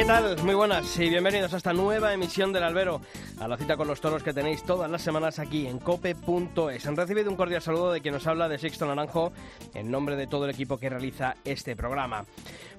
¿Qué tal? Muy buenas y bienvenidos a esta nueva emisión del Albero, a la cita con los toros que tenéis todas las semanas aquí en cope.es. Han recibido un cordial saludo de quien nos habla de Sixto Naranjo en nombre de todo el equipo que realiza este programa.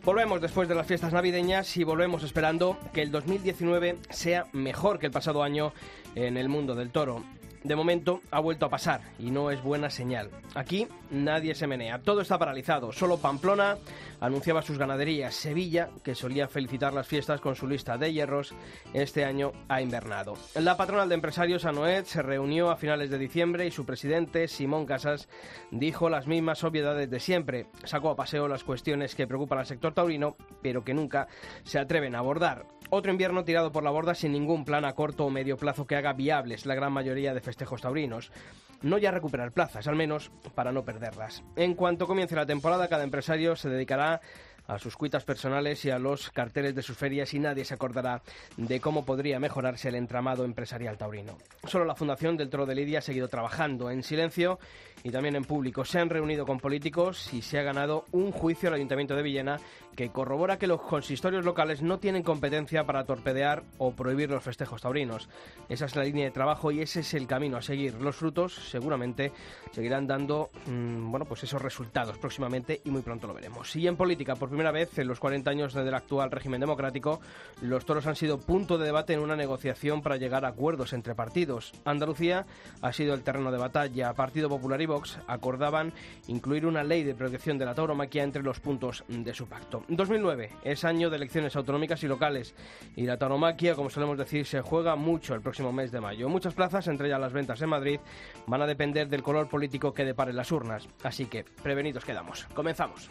Volvemos después de las fiestas navideñas y volvemos esperando que el 2019 sea mejor que el pasado año en el mundo del toro de momento ha vuelto a pasar y no es buena señal. Aquí nadie se menea, todo está paralizado. Solo Pamplona anunciaba sus ganaderías. Sevilla, que solía felicitar las fiestas con su lista de hierros, este año ha invernado. La patronal de empresarios Anoet se reunió a finales de diciembre y su presidente, Simón Casas, dijo las mismas obviedades de siempre. Sacó a paseo las cuestiones que preocupan al sector taurino, pero que nunca se atreven a abordar. Otro invierno tirado por la borda sin ningún plan a corto o medio plazo que haga viables la gran mayoría de festejos taurinos. No ya recuperar plazas, al menos para no perderlas. En cuanto comience la temporada, cada empresario se dedicará a sus cuitas personales y a los carteles de sus ferias y nadie se acordará de cómo podría mejorarse el entramado empresarial taurino. Solo la Fundación del Toro de Lidia ha seguido trabajando en silencio y también en público. Se han reunido con políticos y se ha ganado un juicio al Ayuntamiento de Villena que corrobora que los consistorios locales no tienen competencia para torpedear o prohibir los festejos taurinos. Esa es la línea de trabajo y ese es el camino a seguir. Los frutos seguramente seguirán dando mmm, bueno, pues esos resultados próximamente y muy pronto lo veremos. Y en política, por primera vez en los 40 años del actual régimen democrático, los toros han sido punto de debate en una negociación para llegar a acuerdos entre partidos. Andalucía ha sido el terreno de batalla. Partido Popular y Vox acordaban incluir una ley de protección de la tauromaquia entre los puntos de su pacto. 2009 es año de elecciones autonómicas y locales y la tauromaquia, como solemos decir, se juega mucho el próximo mes de mayo. Muchas plazas, entre ellas las ventas en Madrid, van a depender del color político que deparen las urnas. Así que prevenidos quedamos. Comenzamos.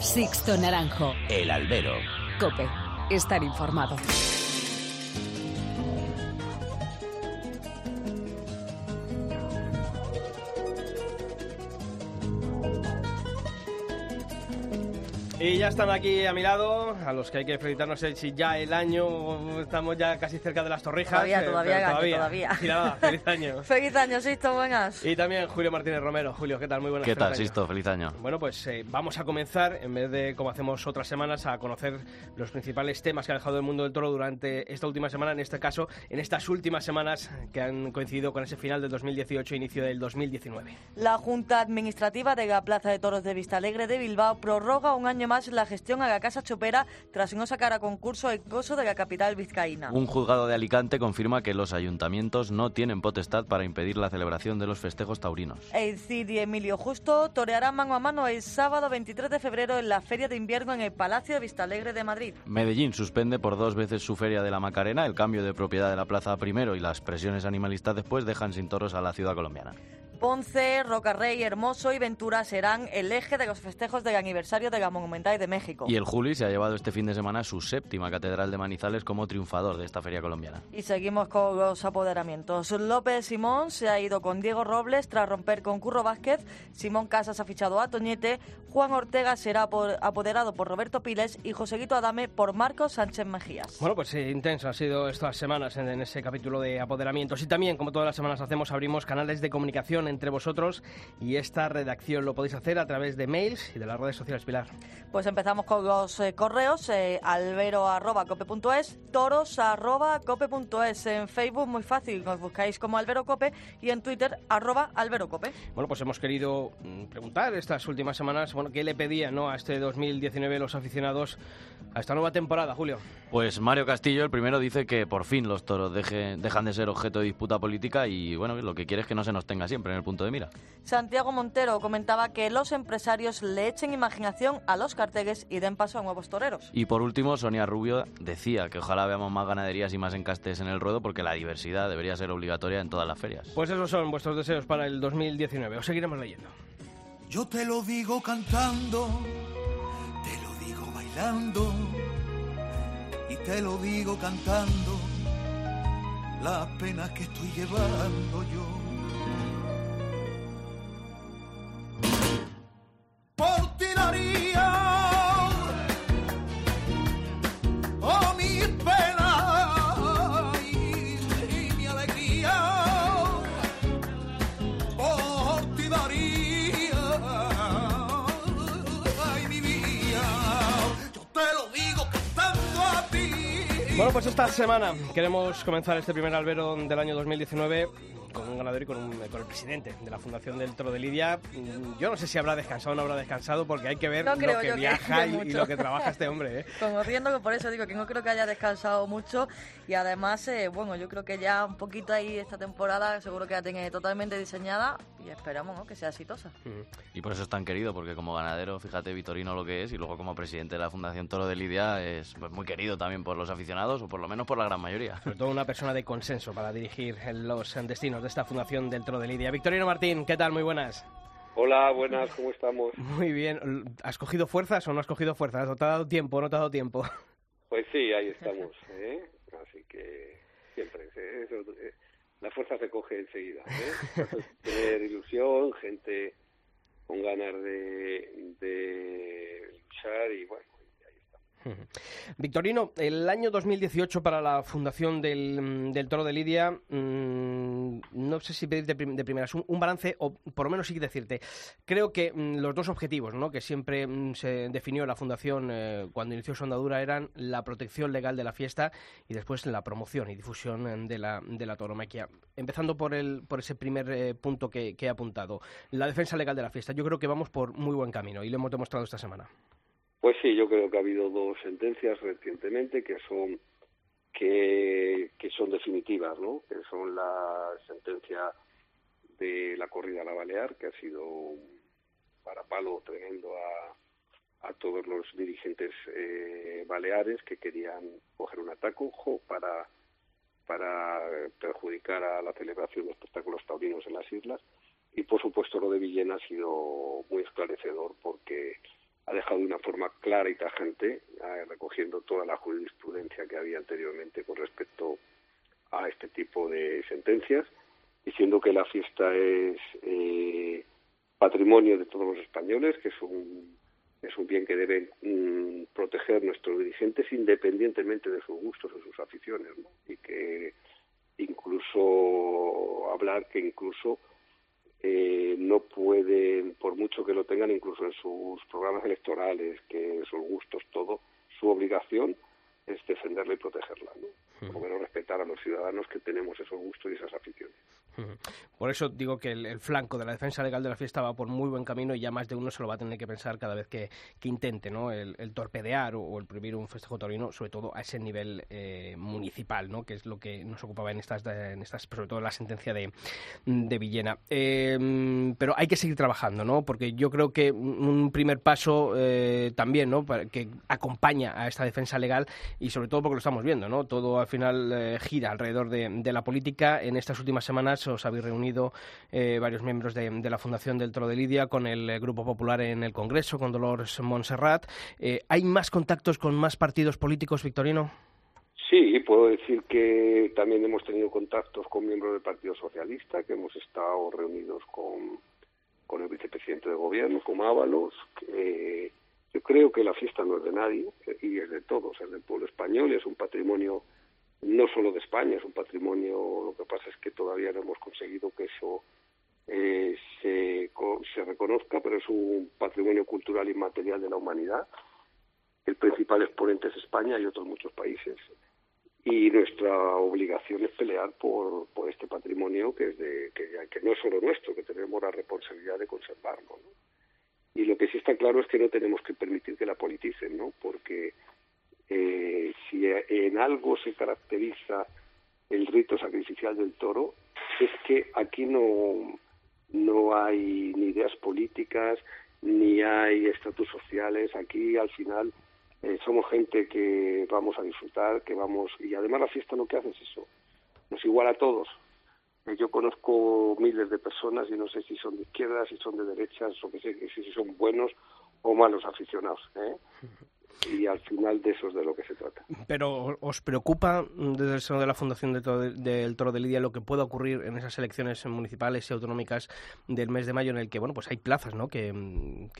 Sixto Naranjo. El albero. Cope. Estar informado. Y ya están aquí a mi lado, a los que hay que felicitar, no sé si ya el año, estamos ya casi cerca de las torrijas. Todavía, eh, todavía, Gaño, todavía. Y nada, feliz año. Feliz año, Sisto, buenas. Y también Julio Martínez Romero. Julio, ¿qué tal? Muy buenas. ¿Qué tal, año. Sisto? Feliz año. Bueno, pues eh, vamos a comenzar, en vez de como hacemos otras semanas, a conocer los principales temas que ha dejado el mundo del toro durante esta última semana, en este caso, en estas últimas semanas que han coincidido con ese final del 2018 inicio del 2019. La Junta Administrativa de la Plaza de Toros de Vistalegre de Bilbao prorroga un año más la gestión a la Casa Chopera tras no sacar a concurso el coso de la capital vizcaína. Un juzgado de Alicante confirma que los ayuntamientos no tienen potestad para impedir la celebración de los festejos taurinos. El Cid y Emilio Justo torearán mano a mano el sábado 23 de febrero en la Feria de Invierno en el Palacio de Vistalegre de Madrid. Medellín suspende por dos veces su feria de la Macarena. El cambio de propiedad de la plaza primero y las presiones animalistas después dejan sin toros a la ciudad colombiana. Ponce, Rocarrey, Hermoso y Ventura serán el eje de los festejos del aniversario de la Monumental de México. Y el Juli se ha llevado este fin de semana su séptima catedral de Manizales como triunfador de esta feria colombiana. Y seguimos con los apoderamientos. López Simón se ha ido con Diego Robles tras romper con Curro Vázquez. Simón Casas ha fichado a Toñete. Juan Ortega será apoderado por Roberto Piles y Joseguito Adame por Marcos Sánchez Mejías. Bueno, pues eh, intenso han sido estas semanas en, en ese capítulo de apoderamientos. Y también, como todas las semanas hacemos, abrimos canales de comunicación entre vosotros y esta redacción. Lo podéis hacer a través de mails y de las redes sociales, Pilar. Pues empezamos con los eh, correos, eh, albero.cope.es, toros.cope.es, en Facebook muy fácil, nos buscáis como Albero Cope y en Twitter arroba Albero Cope. Bueno, pues hemos querido mm, preguntar estas últimas semanas, bueno, ¿qué le pedían ¿no? a este 2019 los aficionados a esta nueva temporada, Julio? Pues Mario Castillo, el primero, dice que por fin los toros deje- dejan de ser objeto de disputa política y bueno, lo que quiere es que no se nos tenga siempre en el punto de mira. Santiago Montero comentaba que los empresarios le echen imaginación a los carteles y den paso a nuevos toreros. Y por último, Sonia Rubio decía que ojalá veamos más ganaderías y más encastes en el ruedo porque la diversidad debería ser obligatoria en todas las ferias. Pues esos son vuestros deseos para el 2019. Os seguiremos leyendo. Yo te lo digo cantando, te lo digo bailando. y te lo digo cantando las penas que estoy llevando yo. Bueno, pues esta semana queremos comenzar este primer albero del año 2019 con un ganador y con, un- con el presidente de la Fundación del Toro de Lidia. Mm, Yo no sé si habrá descansado o no habrá descansado porque hay que ver No lo que viaja y, lo que trabaja este hombre. ¿eh? Conociendo que por eso digo que no creo que haya descansado mucho y además, eh, bueno, yo creo que ya un poquito ahí esta temporada seguro que la tiene totalmente diseñada y esperamos ¿no? que sea exitosa. Y por eso es tan querido, porque como ganadero, fíjate Vitorino lo que es, y luego como presidente de la Fundación Toro de Lidia es pues, muy querido también por los aficionados, o por lo menos por la gran mayoría. Sobre todo una persona de consenso para dirigir los destinos de esta Fundación del Toro de Lidia. Victorino Martín, ¿qué tal? Muy buenas. Hola, buenas, ¿cómo estamos? Muy bien. ¿Has cogido fuerzas o no has cogido fuerzas? ¿O te ha dado tiempo o no te ha dado tiempo? Pues sí, ahí estamos, ¿eh? Así que siempre, ¿eh? La fuerza se coge enseguida, ¿eh? Tener ilusión, gente con ganas de, de luchar y bueno. Victorino, el año 2018 para la Fundación del, del Toro de Lidia, mm, no sé si pedirte de primeras un, balance o por lo menos sí decirte. Creo que mm, los dos objetivos ¿no? que siempre mm, se definió la Fundación eh, cuando inició su andadura eran la protección legal de la fiesta y después la promoción y difusión eh, de la, de la tauromaquia. Empezando por, el, por ese primer eh, punto que, que he apuntado, la defensa legal de la fiesta. Yo creo que vamos por muy buen camino y lo hemos demostrado esta semana. Pues sí, yo creo que ha habido dos sentencias recientemente que son que, son definitivas, ¿no? Que son la sentencia de la corrida a la Balear, que ha sido un parapalo tremendo a, a todos los dirigentes eh, baleares que querían coger un atacujo para para perjudicar a la celebración de espectáculos taurinos en las islas y por supuesto lo de Villena ha sido muy esclarecedor porque ha dejado de una forma clara y tajante, eh, recogiendo toda la jurisprudencia que había anteriormente con respecto a este tipo de sentencias, diciendo que la fiesta es eh, patrimonio de todos los españoles, que es un, es un bien que deben mm, proteger nuestros dirigentes independientemente de sus gustos o sus aficiones, y que incluso hablar que incluso eh, no pueden, por mucho que lo tengan incluso en sus programas electorales, que sus gustos, todo, su obligación es defenderla y protegerla, ¿no? Por lo menos respetar a los ciudadanos que tenemos esos gustos y esas aficiones. Por eso digo que el, flanco de la defensa legal de la fiesta va por muy buen camino y ya más de uno se lo va a tener que pensar cada vez que, que intente ¿no? el, torpedear o, el prohibir un festejo taurino, sobre todo a ese nivel eh, municipal, ¿no? que es lo que nos ocupaba en estas, en estas sobre todo en la sentencia de, Villena. Eh, pero hay que seguir trabajando, ¿no? porque yo creo que un primer paso eh, también ¿no? para- que acompaña a esta defensa legal y sobre todo porque lo estamos viendo, ¿no? todo al final eh, gira alrededor de, de la política. En estas últimas semanas os habéis reunido eh, varios miembros de, la Fundación del Toro de Lidia con el eh, Grupo Popular en el Congreso, con Dolores Montserrat. Eh, ¿Hay más contactos con más partidos políticos, Victorino? Sí, puedo decir que también hemos tenido contactos con miembros del Partido Socialista, que hemos estado reunidos con, con el vicepresidente de gobierno, con Ábalos. Que, yo creo que la fiesta no es de nadie eh, y es de todos, es del pueblo español y es un patrimonio no solo de España, es un patrimonio, lo que pasa es que todavía no hemos conseguido que eso eh, se, se reconozca, pero es un patrimonio cultural inmaterial de la humanidad. El principal exponente es España y otros muchos países y nuestra obligación es pelear por, por este patrimonio que es de que, que no es solo nuestro que tenemos la responsabilidad de conservarlo ¿no? y lo que sí está claro es que no tenemos que permitir que la politicen no porque eh, si en algo se caracteriza el rito sacrificial del toro es que aquí no no hay ni ideas políticas ni hay estatus sociales aquí al final eh, somos gente que vamos a disfrutar, que vamos y además la fiesta lo que hace es eso, nos iguala a todos. Eh, yo conozco miles de personas y no sé si son de izquierdas, si son de derechas o que sé, si son buenos o malos aficionados. ¿eh? Y al final de eso es de lo que se trata. Pero ¿os preocupa desde el seno de la Fundación del Toro de Lidia lo que pueda ocurrir en esas elecciones municipales y autonómicas del mes de mayo en el que bueno pues hay plazas ¿no? que,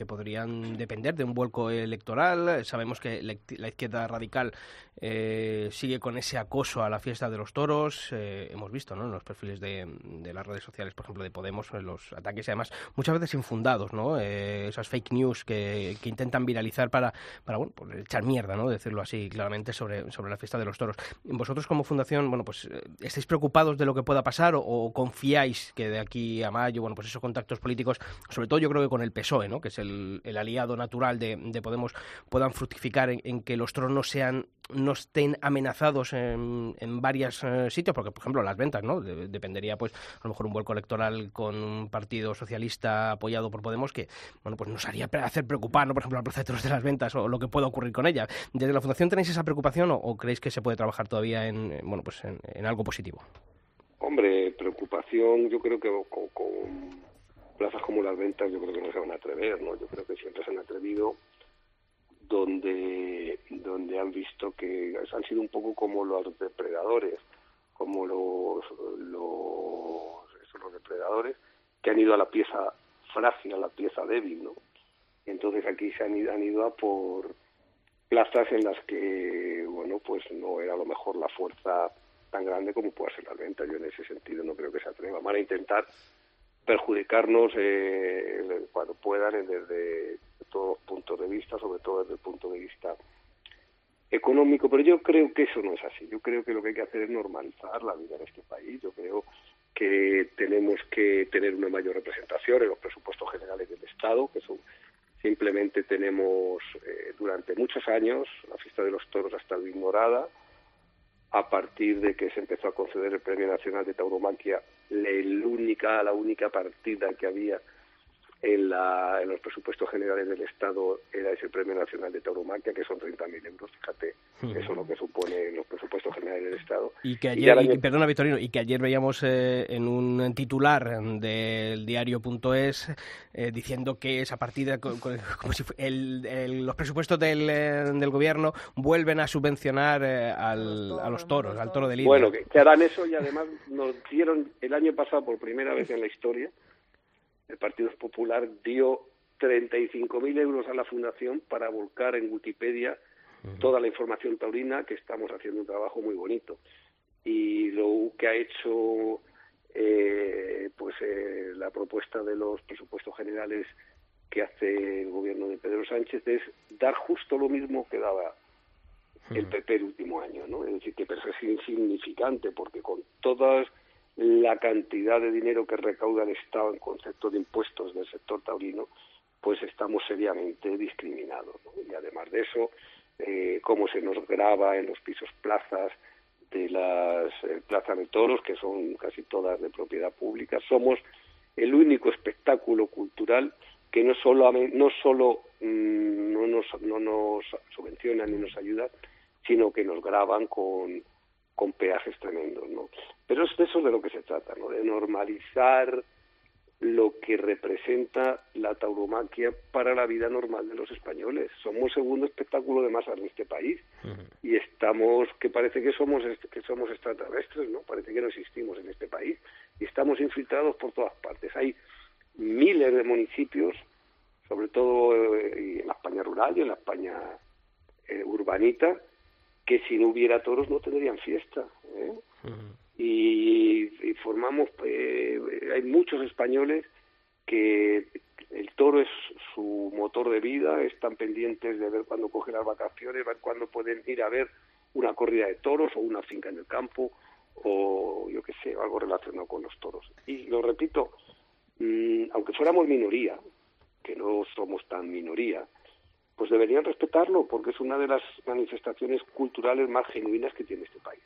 podrían depender de un vuelco electoral? Sabemos que la izquierda radical eh, sigue con ese acoso a la fiesta de los toros. Eh, hemos visto ¿no? en los perfiles de, las redes sociales, por ejemplo, de Podemos, los ataques y además muchas veces infundados, ¿no? Eh, esas fake news que, que intentan viralizar para, para bueno, pues echar mierda, ¿no? Decirlo así claramente sobre, sobre la fiesta de los toros. Vosotros como fundación, bueno, pues eh, ¿estáis preocupados de lo que pueda pasar o, confiáis que de aquí a mayo, bueno, pues esos contactos políticos, sobre todo yo creo que con el PSOE, ¿no? Que es el, aliado natural de, Podemos, puedan fructificar en, que los toros no sean no estén amenazados en, en varios eh, sitios, porque por ejemplo las ventas, ¿no? dependería pues a lo mejor un vuelco electoral con un partido socialista apoyado por Podemos que, bueno, pues nos haría hacer preocupar, ¿no? Por ejemplo, al Plaza de las Ventas o lo que pueda ocurrir con ella. ¿Desde la Fundación tenéis esa preocupación o, creéis que se puede trabajar todavía en, bueno, pues en, algo positivo? Hombre, preocupación, yo creo que con, plazas como las ventas, yo creo que no se van a atrever, ¿no? Yo creo que siempre se han atrevido donde donde han visto que han sido un poco como los depredadores, como los los, los depredadores que han ido a la pieza frágil, a la pieza débil, ¿no? Entonces aquí se han ido, han ido a por plazas en las que, bueno, pues no era a lo mejor la fuerza tan grande como puede ser la venta. Yo en ese sentido no creo que se atrevan. Van a intentar perjudicarnos eh, cuando puedan desde todos los puntos de vista, sobre todo desde el punto de vista económico, pero yo creo que eso no es así. Yo creo que lo que hay que hacer es normalizar la vida en este país. Yo creo que tenemos que tener una mayor representación en los presupuestos generales del Estado, que son Simplemente tenemos eh, durante muchos años la fiesta de los toros ha estado ignorada. A partir de que se empezó a conceder el Premio Nacional de Tauromaquia, la única, la única partida que había en, la, en los presupuestos generales del Estado era ese Premio Nacional de Tauromaquia, que son 30.000 euros, fíjate, eso es lo que supone en los presupuestos generales del Estado. Y que ayer, perdona Victorino, y que ayer veíamos eh, en un titular del diario.es eh, diciendo que esa partida, como si el, los presupuestos del, eh, del, gobierno vuelven a subvencionar al, a los toros, al toro de Lidia. Bueno, que, que harán eso y además nos dieron el año pasado por primera vez en la historia el Partido Popular dio 35.000 euros a la Fundación para volcar en Wikipedia toda la información taurina, que estamos haciendo un trabajo muy bonito. Y lo que ha hecho eh, pues eh, la propuesta de los presupuestos generales que hace el gobierno de Pedro Sánchez es dar justo lo mismo que daba el PP el último año, ¿no? Es decir, que pero es insignificante porque con todas la cantidad de dinero que recauda el Estado en concepto de impuestos del sector taurino, pues estamos seriamente discriminados. Y además de eso, eh, cómo se nos graba en los pisos plazas de las eh, plazas de toros, que son casi todas de propiedad pública, somos el único espectáculo cultural que no solo, no solo mm, no, nos, no nos subvenciona ni nos ayuda, sino que nos graban con con peajes tremendos, ¿no? Pero es de eso de lo que se trata, ¿no? De normalizar lo que representa la tauromaquia para la vida normal de los españoles. Somos segundo espectáculo de masas en este país y estamos, que parece que somos, que somos extraterrestres, ¿no? Parece que no existimos en este país y estamos infiltrados por todas partes. Hay miles de municipios, sobre todo eh, en la España rural y en la España eh, urbanita, que si no hubiera toros no tendrían fiesta. ¿eh? y, formamos, eh, hay muchos españoles que el toro es su motor de vida, están pendientes de ver cuándo cogen las vacaciones, ver cuándo pueden ir a ver una corrida de toros o una finca en el campo o yo qué sé, algo relacionado con los toros. Y lo repito, mm, aunque fuéramos minoría, que no somos tan minoría, pues deberían respetarlo porque es una de las manifestaciones culturales más genuinas que tiene este país.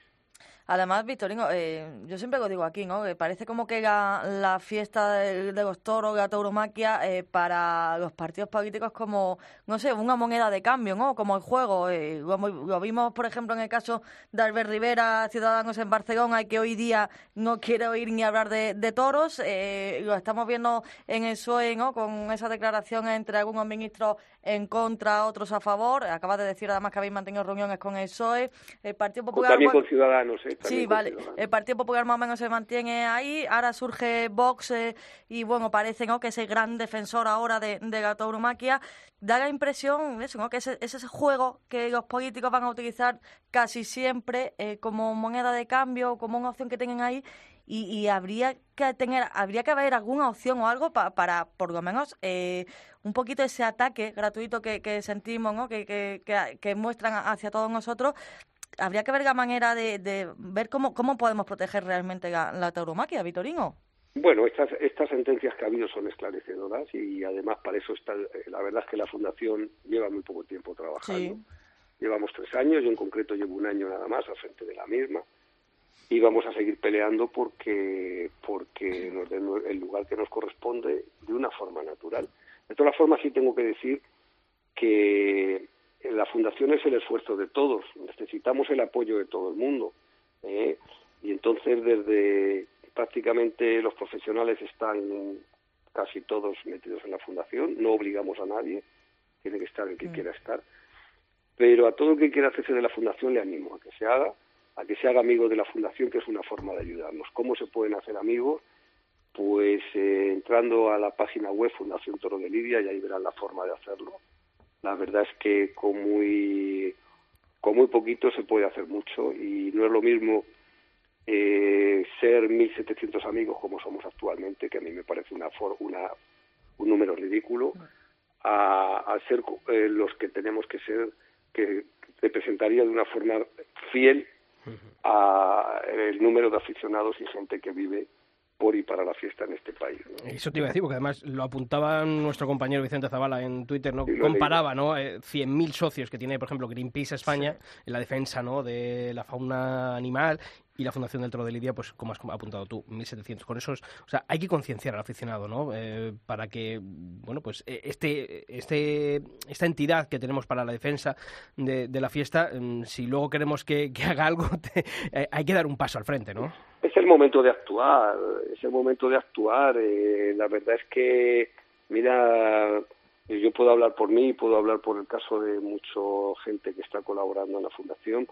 Además, Victorino, eh, yo siempre lo digo aquí, ¿no? Que parece como que la, fiesta de, los toros, la tauromaquia, eh, para los partidos políticos como, no sé, una moneda de cambio, ¿no? Como el juego. Eh, lo, vimos, por ejemplo, en el caso de Albert Rivera, Ciudadanos en Barcelona, que hoy día no quiere oír ni hablar de, toros. Eh, lo estamos viendo en el PSOE, ¿no? Con esa declaración entre algunos ministros en contra, otros a favor. Acaba de decir además que habéis mantenido reuniones con el PSOE. El Partido Popular... También con Ciudadanos, ¿eh? Sí, vale. El Partido Popular más o menos se mantiene ahí. Ahora surge Vox eh, y, bueno, parece ¿no? que es el gran defensor ahora de, de la tauromaquia. Da la impresión, eso, ¿no? que es, es, ese juego que los políticos van a utilizar casi siempre eh, como moneda de cambio, como una opción que tienen ahí y, habría que tener, habría que haber alguna opción o algo para, por lo menos, eh, un poquito ese ataque gratuito que, sentimos, ¿no? que, que, que, muestran hacia todos nosotros. Habría que ver la manera de, ver cómo, cómo podemos proteger realmente la, tauromaquia, Vitorino. Bueno, estas, estas sentencias que ha habido son esclarecedoras y además para eso está, la verdad es que la Fundación lleva muy poco tiempo trabajando. Llevamos tres años, yo en concreto llevo un año nada más al frente de la misma y vamos a seguir peleando porque porque nos den el lugar que nos corresponde de una forma natural. De todas formas, sí tengo que decir que la fundación es el esfuerzo de todos. Necesitamos el apoyo de todo el mundo. ¿eh? Y entonces, desde prácticamente los profesionales están casi todos metidos en la fundación. No obligamos a nadie. Tiene que estar el que mm. quiera estar. Pero a todo el que quiera hacerse de la fundación le animo a que se haga a que se haga amigo de la fundación, que es una forma de ayudarnos. ¿Cómo se pueden hacer amigos? Pues eh, entrando a la página web Fundación Toro de Lidia y ahí verán la forma de hacerlo. La verdad es que con muy, con muy poquito se puede hacer mucho y no es lo mismo eh, ser 1.700 amigos como somos actualmente, que a mí me parece una, una un número ridículo, a, ser eh, los que tenemos que ser, que representaría de una forma fiel a el número de aficionados y gente que vive por y para la fiesta en este país. Eso te iba a decir, porque además lo apuntaba nuestro compañero Vicente Zavala en Twitter, ¿no? comparaba ¿no? 100.000 eh, socios que tiene, por ejemplo, Greenpeace España en la defensa ¿no? de la fauna animal y la Fundación del Toro de Lidia, pues como has apuntado tú, 1.700. Con esos, o sea, hay que concienciar al aficionado, ¿no? Eh, para que, bueno, pues eh, este, este, esta entidad que tenemos para la defensa de, la fiesta, mm, si luego queremos que, haga algo, eh, hay que dar un paso al frente, ¿no? Es el momento de actuar, es el momento de actuar. la verdad es que, mira, yo puedo hablar por mí, puedo hablar por el caso de mucha gente que está colaborando en la Fundación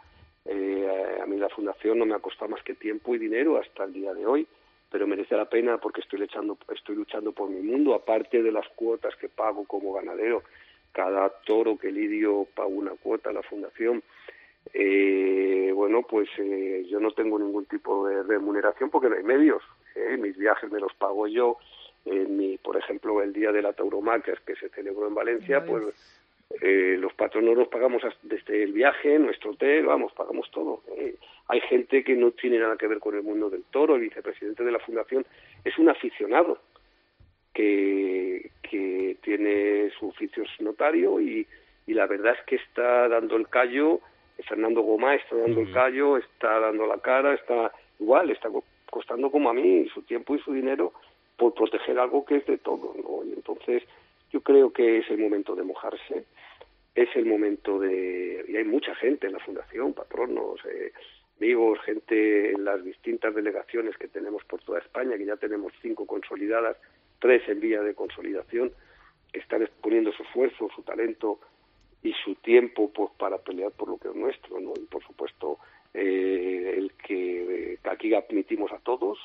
eh, a mí la fundación no me ha costado más que tiempo y dinero hasta el día de hoy, pero merece la pena porque estoy luchando, estoy luchando por mi mundo, aparte de las cuotas que pago como ganadero. Cada toro que lidio pago una cuota a la fundación. Eh, bueno, pues eh, yo no tengo ningún tipo de remuneración porque no hay medios. Eh, mis viajes me los pago yo. mi, por ejemplo, el día de la tauromaquia que se celebró en Valencia, pues eh, los patronos los pagamos desde el viaje, nuestro hotel, vamos, pagamos todo. Eh, hay gente que no tiene nada que ver con el mundo del toro, el vicepresidente de la fundación es un aficionado que, que tiene su oficio notario y, y la verdad es que está dando el callo, Fernando Goma está dando el callo, está dando la cara, está igual, está costando como a mí su tiempo y su dinero por proteger algo que es de todo, ¿no? Y entonces yo creo que es el momento de mojarse, es el momento de... y hay mucha gente en la Fundación, patronos, eh, amigos, gente en las distintas delegaciones que tenemos por toda España, que ya tenemos cinco consolidadas, tres en vía de consolidación, que están exponiendo su esfuerzo, su talento y su tiempo pues para pelear por lo que es nuestro, ¿no? Y por supuesto eh, el que, aquí admitimos a todos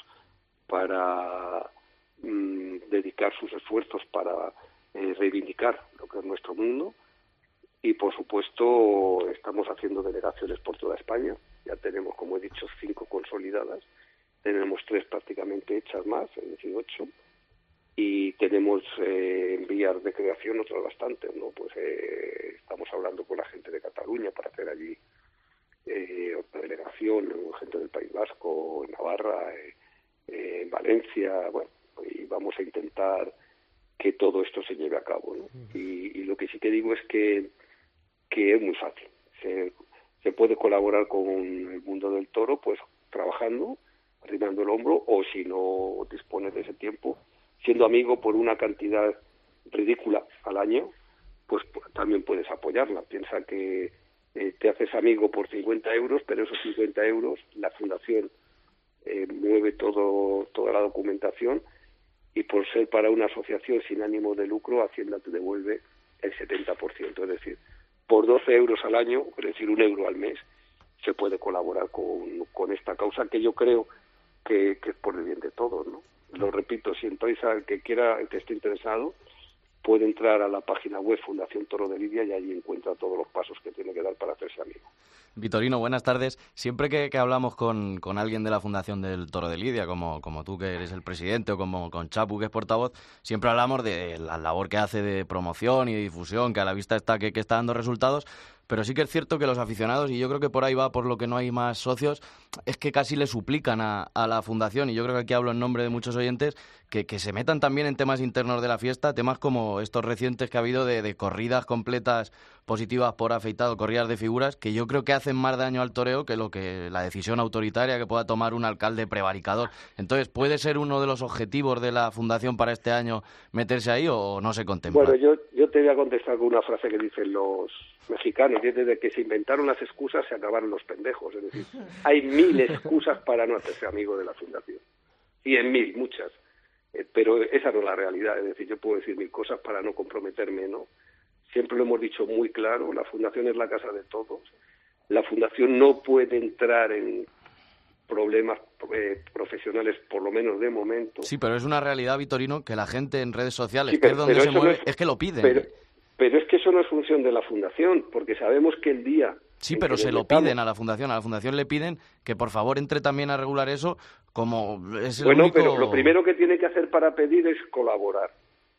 para mm, dedicar sus esfuerzos para eh, reivindicar lo que es nuestro mundo y por supuesto estamos haciendo delegaciones por toda España. Ya tenemos, como he dicho, cinco consolidadas, tenemos tres prácticamente hechas más, es decir, ocho, y tenemos eh, en vías de creación otras bastantes, ¿no? Pues eh, estamos hablando con la gente de Cataluña para hacer allí eh, otra delegación, gente del País Vasco, en Navarra, en Valencia, bueno, y vamos a intentar que todo esto se lleve a cabo. ¿no? y, lo que sí te digo es que, que es muy fácil. Se, puede colaborar con el mundo del toro, pues trabajando, arrimando el hombro, o si no dispones de ese tiempo, siendo amigo por una cantidad ridícula al año, pues también puedes apoyarla. Piensa que eh, te haces amigo por 50 euros, pero esos 50 euros la fundación eh, mueve todo, toda la documentación y por ser para una asociación sin ánimo de lucro, Hacienda te devuelve el 70%. Es decir, por 12 euros al año, es decir, un euro al mes, se puede colaborar con, con esta causa que yo creo que, que es por el bien de todos. ¿no? Lo repito, si entráis al que quiera, el que esté interesado, puede entrar a la página web Fundación Toro de Lidia y allí encuentra todos los pasos que tiene que dar para hacerse amigo. Vitorino, buenas tardes. Siempre que, hablamos con, con, alguien de la Fundación del Toro de Lidia, como, como tú que eres el presidente o como con Chapu que es portavoz, siempre hablamos de la labor que hace de promoción y difusión, que a la vista está que, que está dando resultados, pero sí que es cierto que los aficionados, y yo creo que por ahí va por lo que no hay más socios, es que casi le suplican a, la fundación, y yo creo que aquí hablo en nombre de muchos oyentes, que, se metan también en temas internos de la fiesta, temas como estos recientes que ha habido de, corridas completas positivas por afeitado, corridas de figuras, que yo creo que hacen más daño al toreo que lo que la decisión autoritaria que pueda tomar un alcalde prevaricador. Entonces, ¿puede ser uno de los objetivos de la fundación para este año meterse ahí o no se contempla? Bueno, yo, yo te voy a contestar con una frase que dicen los mexicanos, y desde que se inventaron las excusas se acabaron los pendejos. Es decir, hay mil excusas para no hacerse amigo de la fundación. Y en mil, muchas. Eh, pero esa no es la realidad. Es decir, yo puedo decir mil cosas para no comprometerme, ¿no? Siempre lo hemos dicho muy claro, la fundación es la casa de todos. La fundación no puede entrar en problemas eh, profesionales, por lo menos de momento. Sí, pero es una realidad, Vitorino, que la gente en redes sociales, que es donde se mueve, es, que lo piden. Pero es que eso no es función de la fundación, porque sabemos que el día... Sí, pero se lo piden a la fundación. A la fundación le piden que por favor entre también a regular eso como es el Bueno, pero lo primero que tiene que hacer para pedir es colaborar.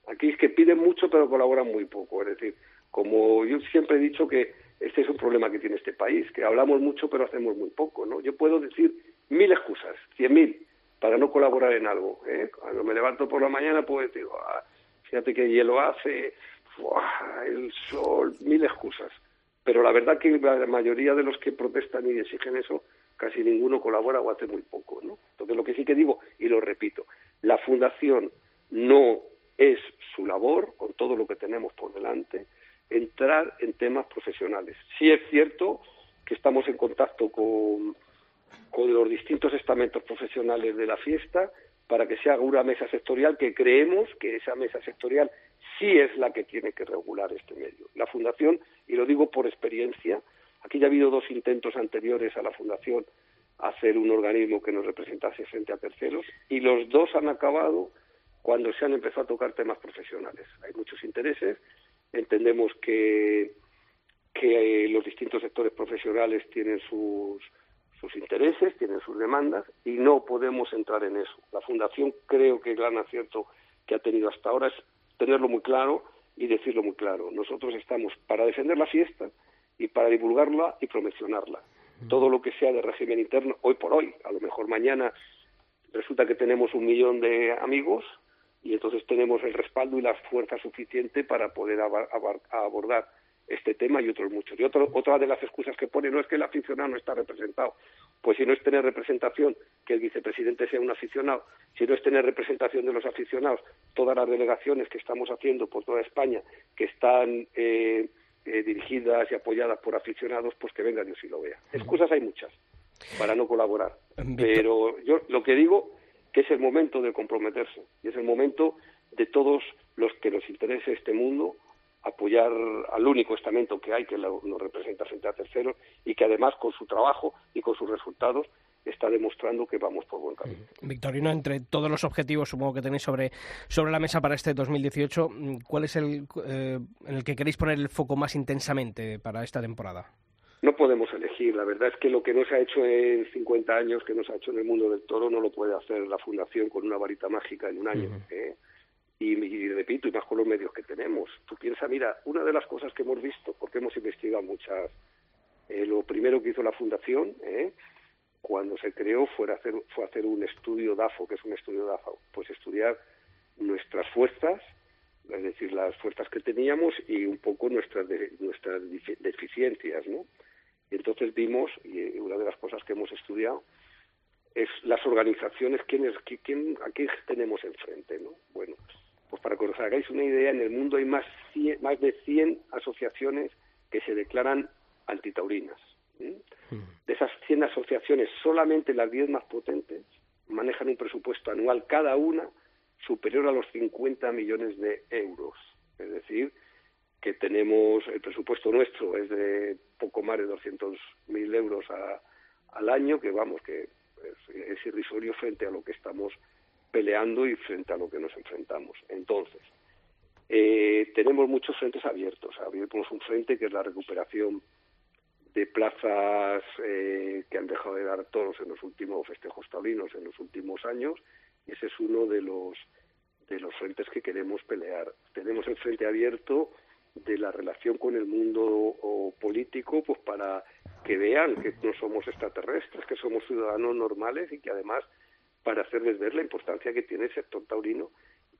Aquí es que piden mucho pero colaboran muy poco. Es decir, como yo siempre he dicho que este es un problema que tiene este país, que hablamos mucho pero hacemos muy poco, ¿no? Yo puedo decir mil excusas, cien mil, para no colaborar en algo. ¿eh? Cuando me levanto por la mañana puedo decir, ah, fíjate qué hielo hace, el sol, mil excusas. Pero la verdad que la mayoría de los que protestan y exigen eso, casi ninguno colabora o hace muy poco, ¿no? Entonces lo que sí que digo, y lo repito, la fundación no es su labor, con todo lo que tenemos por delante, entrar en temas profesionales. Sí es cierto que estamos en contacto con, con los distintos estamentos profesionales de la fiesta para que se haga una mesa sectorial que creemos que esa mesa sectorial sí es la que tiene que regular este medio. La Fundación, y lo digo por experiencia, aquí ya ha habido dos intentos anteriores a la Fundación a hacer un organismo que nos representase frente a terceros, y los dos han acabado cuando se han empezado a tocar temas profesionales. Hay muchos intereses, entendemos que, que los distintos sectores profesionales tienen sus, sus intereses, tienen sus demandas y no podemos entrar en eso. La Fundación creo que el gran acierto que ha tenido hasta ahora es tenerlo muy claro y decirlo muy claro. Nosotros estamos para defender la fiesta y para divulgarla y promocionarla. Todo lo que sea de régimen interno, hoy por hoy, a lo mejor mañana resulta que tenemos un millón de amigos y entonces tenemos el respaldo y la fuerza suficiente para poder abordar este tema y otros muchos. Y otro, otra de las excusas que pone no es que el aficionado no está representado, pues si no es tener representación, que el vicepresidente sea un aficionado, si no es tener representación de los aficionados, todas las delegaciones que estamos haciendo por toda España, que están eh, eh, dirigidas y apoyadas por aficionados, pues que venga Dios y lo vea. Excusas hay muchas para no colaborar, pero yo lo que digo que es el momento de comprometerse y es el momento de todos los que nos interese este mundo apoyar al único estamento que hay que nos representa frente a terceros y que además con su trabajo y con sus resultados está demostrando que vamos por buen camino. Victorino, entre todos los objetivos supongo que tenéis sobre, sobre la mesa para este 2018, ¿cuál es el eh, en el que queréis poner el foco más intensamente para esta temporada? No podemos elegir, la verdad es que lo que no se ha hecho en 50 años, que no se ha hecho en el mundo del toro, no lo puede hacer la Fundación con una varita mágica en un año. ¿eh? Y, repito, y más con los medios que tenemos. Tú piensas, mira, una de las cosas que hemos visto, porque hemos investigado muchas, eh, lo primero que hizo la Fundación, eh, cuando se creó, fue hacer, fue hacer un estudio DAFO, que es un estudio DAFO, pues estudiar nuestras fuerzas, es decir, las fuerzas que teníamos y un poco nuestras, nuestras deficiencias, ¿no? Y entonces vimos, y una de las cosas que hemos estudiado, es las organizaciones, ¿quién quién, ¿a quién tenemos enfrente? ¿no? Bueno, pues para que os hagáis una idea, en el mundo hay más, más de 100 asociaciones que se declaran antitaurinas. De esas 100 asociaciones, solamente las 10 más potentes manejan un presupuesto anual cada una superior a los 50 millones de euros. Es decir, que tenemos, el presupuesto nuestro es de poco más de 200.000 euros al año, que vamos, que es, irrisorio frente a lo que estamos peleando y frente a lo que nos enfrentamos. Entonces, eh, tenemos muchos frentes abiertos. Abiertos un frente que es la recuperación de plazas eh, que han dejado de dar toros en los últimos festejos taurinos en los últimos años. Y ese es uno de los de los frentes que queremos pelear. Tenemos el frente abierto de la relación con el mundo político, pues para que vean que no somos extraterrestres, que somos ciudadanos normales y que además para hacerles ver la importancia que tiene el sector taurino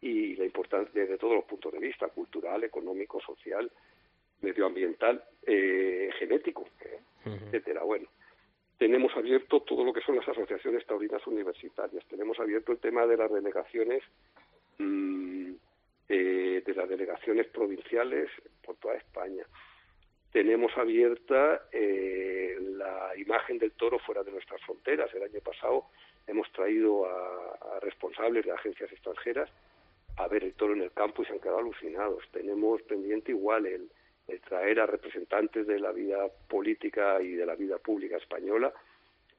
y la importancia desde todos los puntos de vista, cultural, económico, social, medioambiental, eh, genético, eh, etcétera. Bueno, tenemos abierto todo lo que son las asociaciones taurinas universitarias, tenemos abierto el tema de las delegaciones mm, eh, de las delegaciones provinciales por toda España. Tenemos abierta eh, la imagen del toro fuera de nuestras fronteras. El año pasado hemos traído a, responsables de agencias extranjeras a ver el toro en el campo y se han quedado alucinados. Tenemos pendiente igual el, el traer a representantes de la vida política y de la vida pública española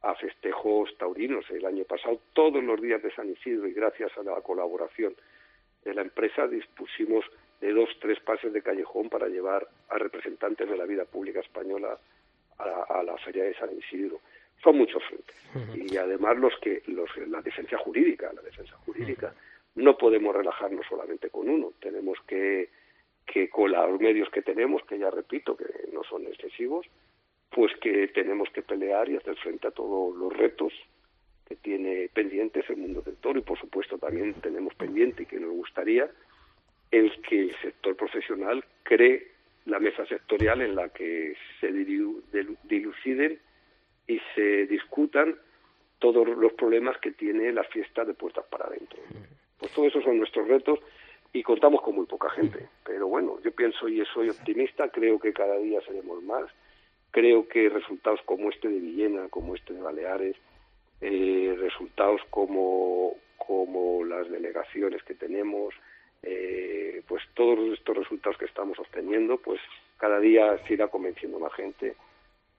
a festejos taurinos. El año pasado, todos los días de San Isidro, y gracias a la colaboración de la empresa dispusimos de dos, tres pases de callejón para llevar a representantes de la vida pública española a, la feria de San Isidro. Son muchos frentes. Y además los que, los, la defensa jurídica, la defensa jurídica. No podemos relajarnos solamente con uno. Tenemos que, que con los medios que tenemos, que ya repito, que no son excesivos, pues que tenemos que pelear y hacer frente a todos los retos que tiene pendientes el mundo del toro y por supuesto también tenemos pendiente y que nos gustaría el que el sector profesional cree la mesa sectorial en la que se diluciden y se discutan todos los problemas que tiene la fiesta de puertas para adentro. Pues todos esos son nuestros retos y contamos con muy poca gente. Pero bueno, yo pienso y soy optimista, creo que cada día seremos más. Creo que resultados como este de Villena, como este de Baleares, eh, resultados como, como las delegaciones que tenemos, eh, pues todos estos resultados que estamos obteniendo, pues cada día se irá convenciendo más gente,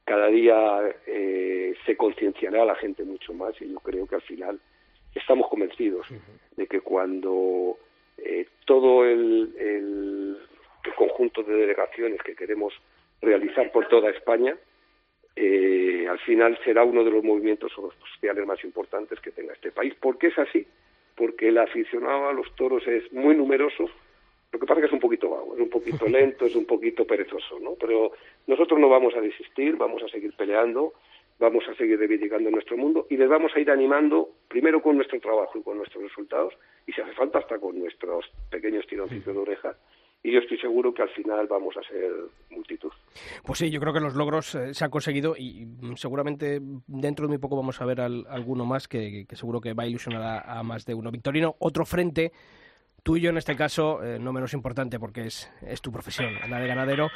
cada día eh, se concienciará a la gente mucho más y yo creo que al final estamos convencidos de que cuando eh, todo el, el, conjunto de delegaciones que queremos realizar por toda España eh, al final será uno de los movimientos sociales más importantes que tenga este país. ¿Por qué es así? Porque el aficionado a los toros es muy numeroso, lo que pasa es que es un poquito vago, es un poquito lento, es un poquito perezoso, ¿no? Pero nosotros no vamos a desistir, vamos a seguir peleando, vamos a seguir reivindicando nuestro mundo y les vamos a ir animando primero con nuestro trabajo y con nuestros resultados y si hace falta hasta con nuestros pequeños tironcitos de orejas y yo estoy seguro que al final vamos a ser multitud. Pues sí, yo creo que los logros eh, se han conseguido y mm, seguramente dentro de muy poco vamos a ver alguno más que, seguro que va a ilusionar a, más de uno. Victorino, otro frente tuyo en este caso, eh, no menos importante porque es, es, tu profesión, la de ganadero.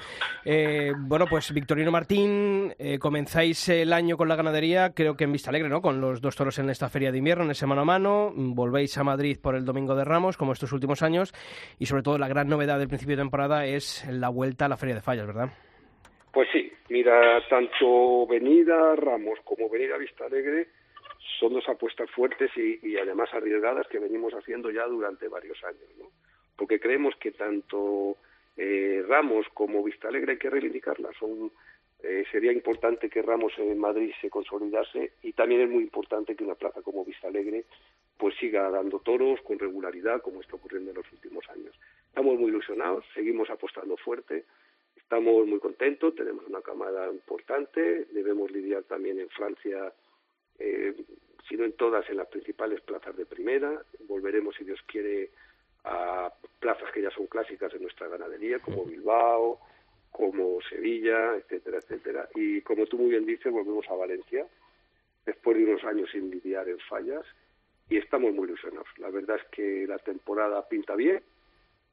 Eh, bueno, pues Victorino Martín, eh, comenzáis el año con la ganadería, creo que en Vista Alegre, ¿no? Con los dos toros en esta feria de invierno, en ese mano a mano. Volvéis a Madrid por el Domingo de Ramos, como estos últimos años. Y sobre todo la gran novedad del principio de temporada es la vuelta a la feria de fallas, ¿verdad? Pues sí, mira, tanto venida Ramos como venida Vista Alegre son dos apuestas fuertes y, además arriesgadas que venimos haciendo ya durante varios años, ¿no? Porque creemos que tanto eh, Ramos como Vista Alegre hay que reivindicarlas. Son, eh, sería importante que Ramos en Madrid se consolidase y también es muy importante que una plaza como Vista Alegre pues siga dando toros con regularidad como está ocurriendo en los últimos años. Estamos muy ilusionados, seguimos apostando fuerte, estamos muy contentos, tenemos una camada importante, debemos lidiar también en Francia eh, sino en todas, en las principales plazas de primera. Volveremos, si Dios quiere, a plazas que ya son clásicas de nuestra ganadería, como Bilbao, como Sevilla, etcétera, etcétera. Y como tú muy bien dices, volvemos a Valencia, después de unos años sin lidiar en fallas y estamos muy ilusionados. La verdad es que la temporada pinta bien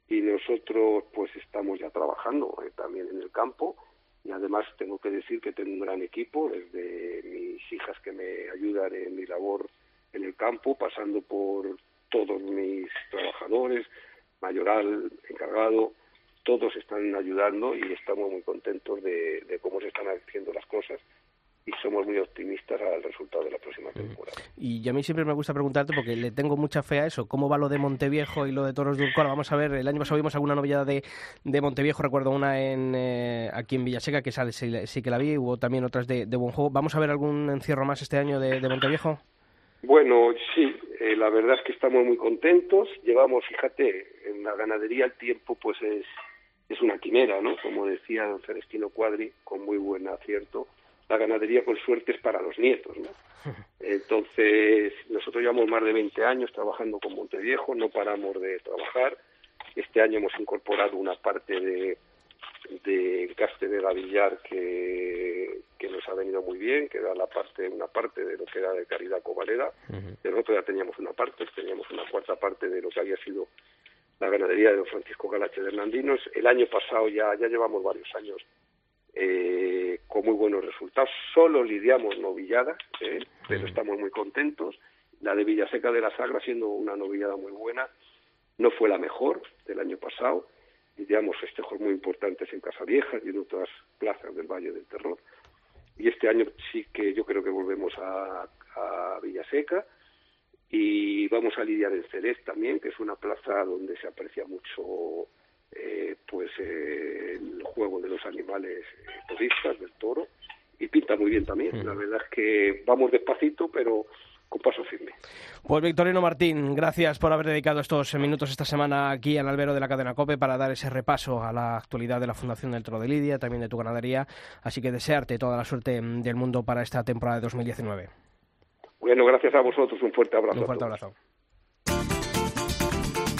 y nosotros pues estamos ya trabajando eh, también en el campo y además tengo que decir que tengo un gran equipo, desde mis hijas que me ayudan en mi labor en el campo, pasando por todos mis trabajadores, mayoral, encargado, todos están ayudando y estamos muy contentos de, de cómo se están haciendo las cosas y somos muy optimistas al resultado de la próxima temporada. Y a mí siempre me gusta preguntarte, porque le tengo mucha fe a eso, ¿cómo va lo de Monteviejo y lo de Toros de Urcola? Vamos a ver, el año pasado vimos alguna novillada de, de Monteviejo, recuerdo una en eh, aquí en Villaseca, que sale, sí, sí, que la vi, hubo también otras de, de buen juego. ¿Vamos a ver algún encierro más este año de, de Monteviejo? Bueno, sí, eh, la verdad es que estamos muy contentos. Llevamos, fíjate, en la ganadería el tiempo pues es, es una quimera, ¿no? Como decía don Celestino Cuadri, con muy buen acierto la ganadería con suerte es para los nietos. ¿no? Entonces, nosotros llevamos más de 20 años trabajando con Monteviejo, no paramos de trabajar. Este año hemos incorporado una parte de, de encaste de gavillar que, que nos ha venido muy bien, que da la parte, una parte de lo que era de caridad cobalera. De nosotros ya teníamos una parte, teníamos una cuarta parte de lo que había sido la ganadería de don Francisco Galache de Hernandinos. El año pasado ya, ya llevamos varios años eh, con muy buenos resultados. Solo lidiamos novilladas, ¿eh? pero estamos muy contentos. La de Villaseca de la Sagra, siendo una novillada muy buena, no fue la mejor del año pasado. Lidiamos festejos muy importantes en Casa Vieja y en otras plazas del Valle del Terror. Y este año sí que yo creo que volvemos a, a Villaseca y vamos a lidiar en Cerez también, que es una plaza donde se aprecia mucho eh, pues eh, el juego de los animales eh, del toro, y pinta muy bien también. La verdad es que vamos despacito, pero con paso firme. Pues Victorino Martín, gracias por haber dedicado estos minutos esta semana aquí al albero de la cadena COPE para dar ese repaso a la actualidad de la Fundación del Toro de Lidia, también de tu ganadería. Así que desearte toda la suerte del mundo para esta temporada de 2019. Bueno, gracias a vosotros. Un fuerte abrazo. Un fuerte abrazo.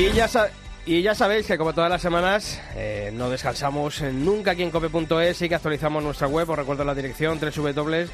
Y ya, sabéis que como todas las semanas eh, no descansamos nunca aquí en cope.es y que actualizamos nuestra web, os recuerdo la dirección www.cope.es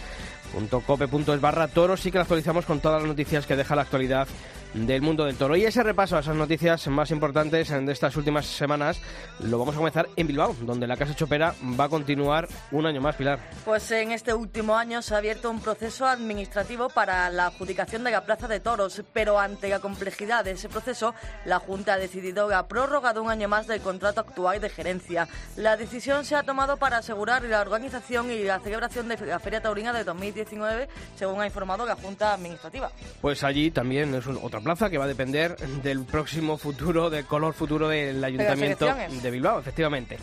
barra toros. Y que la actualizamos con todas las noticias que deja la actualidad del mundo del toro. Y ese repaso a esas noticias más importantes de estas últimas semanas lo vamos a comenzar en Bilbao, donde la Casa Chopera va a continuar un año más, Pilar. Pues en este último año se ha abierto un proceso administrativo para la adjudicación de la Plaza de Toros, pero ante la complejidad de ese proceso, la Junta ha decidido la prórroga de un año más del contrato actual de gerencia. La decisión se ha tomado para asegurar la organización y la celebración de la Feria Taurina de 2019, según ha informado la Junta Administrativa. Pues allí también es otra plaza que va a depender del próximo futuro, del color futuro del Ayuntamiento de Bilbao, efectivamente.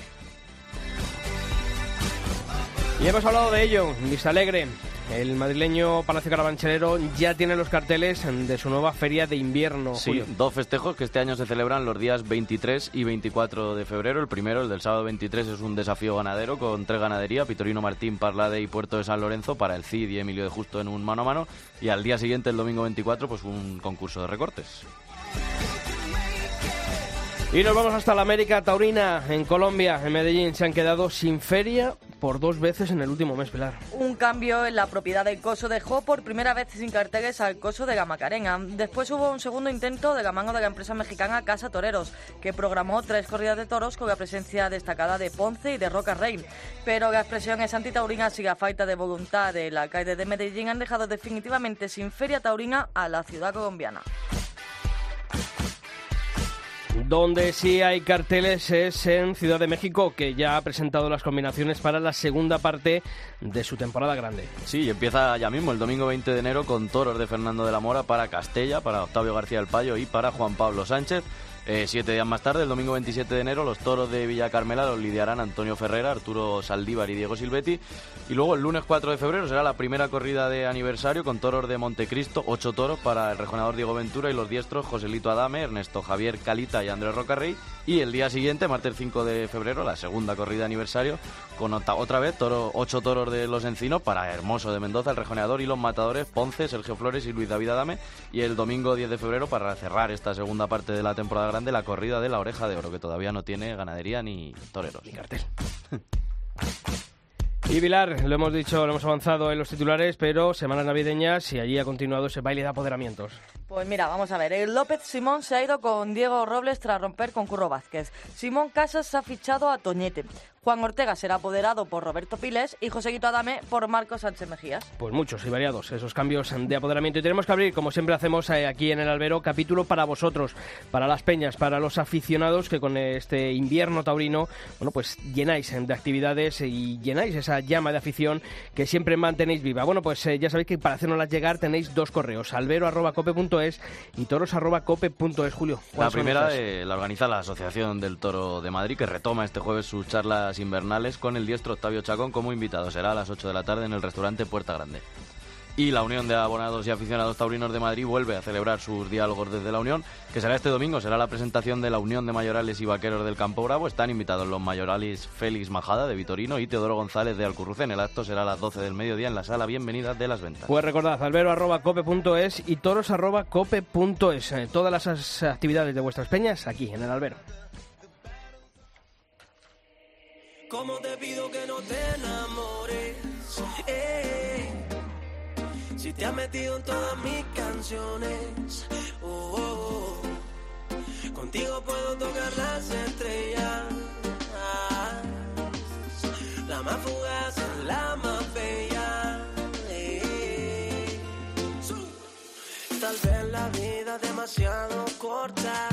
Y hemos hablado de ello, Luis Alegre. El madrileño Palacio Carabanchelero ya tiene los carteles de su nueva feria de invierno. Sí, Julio. dos festejos que este año se celebran los días 23 y 24 de febrero. El primero, el del sábado 23, es un desafío ganadero con tres ganaderías, Pitorino Martín, Parlade y Puerto de San Lorenzo, para el CID y Emilio de Justo en un mano a mano. Y al día siguiente, el domingo 24, pues un concurso de recortes. Y nos vamos hasta la América Taurina, en Colombia, en Medellín. Se han quedado sin feria por dos veces en el último mes, Pilar. Un cambio en la propiedad del coso dejó por primera vez sin carteles al coso de la Macarena. Después hubo un segundo intento de la mano de la empresa mexicana Casa Toreros, que programó tres corridas de toros con la presencia destacada de Ponce y de Roca Rey. Pero la expresión es antitaurina y la falta de voluntad del alcalde de Medellín han dejado definitivamente sin feria taurina a la ciudad colombiana. Donde sí hay carteles es en Ciudad de México, que ya ha presentado las combinaciones para la segunda parte de su temporada grande. Sí, empieza ya mismo el domingo 20 de enero con toros de Fernando de la Mora para Castella, para Octavio García del Payo y para Juan Pablo Sánchez. Eh, siete días más tarde, el domingo 27 de enero, los toros de Villa Carmela los lidiarán Antonio Ferrera, Arturo Saldívar y Diego Silvetti. Y luego el lunes 4 de febrero será la primera corrida de aniversario con toros de Montecristo, ocho toros para el rejonador Diego Ventura y los diestros Joselito Adame, Ernesto Javier Calita y Andrés Rocarrey. Y el día siguiente, martes 5 de febrero, la segunda corrida de aniversario con otra vez toro, ocho toros de los encinos para Hermoso de Mendoza, el rejoneador y los matadores Ponce, Sergio Flores y Luis David Adame. Y el domingo 10 de febrero, para cerrar esta segunda parte de la temporada grande, la corrida de la oreja de oro, que todavía no tiene ganadería ni toreros. Ni cartel. Y Vilar, lo hemos dicho, lo hemos avanzado en los titulares, pero semanas navideñas y allí ha continuado ese baile de apoderamientos. Pues mira, vamos a ver. El López Simón se ha ido con Diego Robles tras romper con Curro Vázquez. Simón Casas ha fichado a Toñete. Juan Ortega será apoderado por Roberto Piles y José Guito Adame por Marcos Sánchez Mejías. Pues muchos y variados esos cambios de apoderamiento. Y tenemos que abrir, como siempre hacemos eh, aquí en el albero, capítulo para vosotros, para las peñas, para los aficionados que con este invierno taurino, bueno, pues llenáis de actividades y llenáis esa llama de afición que siempre mantenéis viva. Bueno, pues eh, ya sabéis que para hacernoslas llegar tenéis dos correos, albero.cope.es y toros.cope.es. Julio. La primera eh, la organiza la Asociación del Toro de Madrid, que retoma este jueves sus charlas invernales con el diestro Octavio Chacón como invitado. Será a las 8 de la tarde en el restaurante Puerta Grande. Y la Unión de Abonados y Aficionados Taurinos de Madrid vuelve a celebrar sus diálogos desde la Unión, que será este domingo. Será la presentación de la Unión de Mayorales y Vaqueros del Campo Bravo. Están invitados los mayorales Félix Majada de Vitorino y Teodoro González de Alcurrucén. El acto será a las 12 del mediodía en la sala Bienvenida de las Ventas. Pues recordad, albero.cope.es y toros.cope.es. Eh, todas las actividades de vuestras peñas aquí en el albero. ¿Cómo te pido que no te enamores? Eh, si te has metido en todas mis canciones, oh, oh, oh. contigo puedo tocar las estrellas. La más fugaz, la más bella. Eh. Tal vez la vida demasiado corta,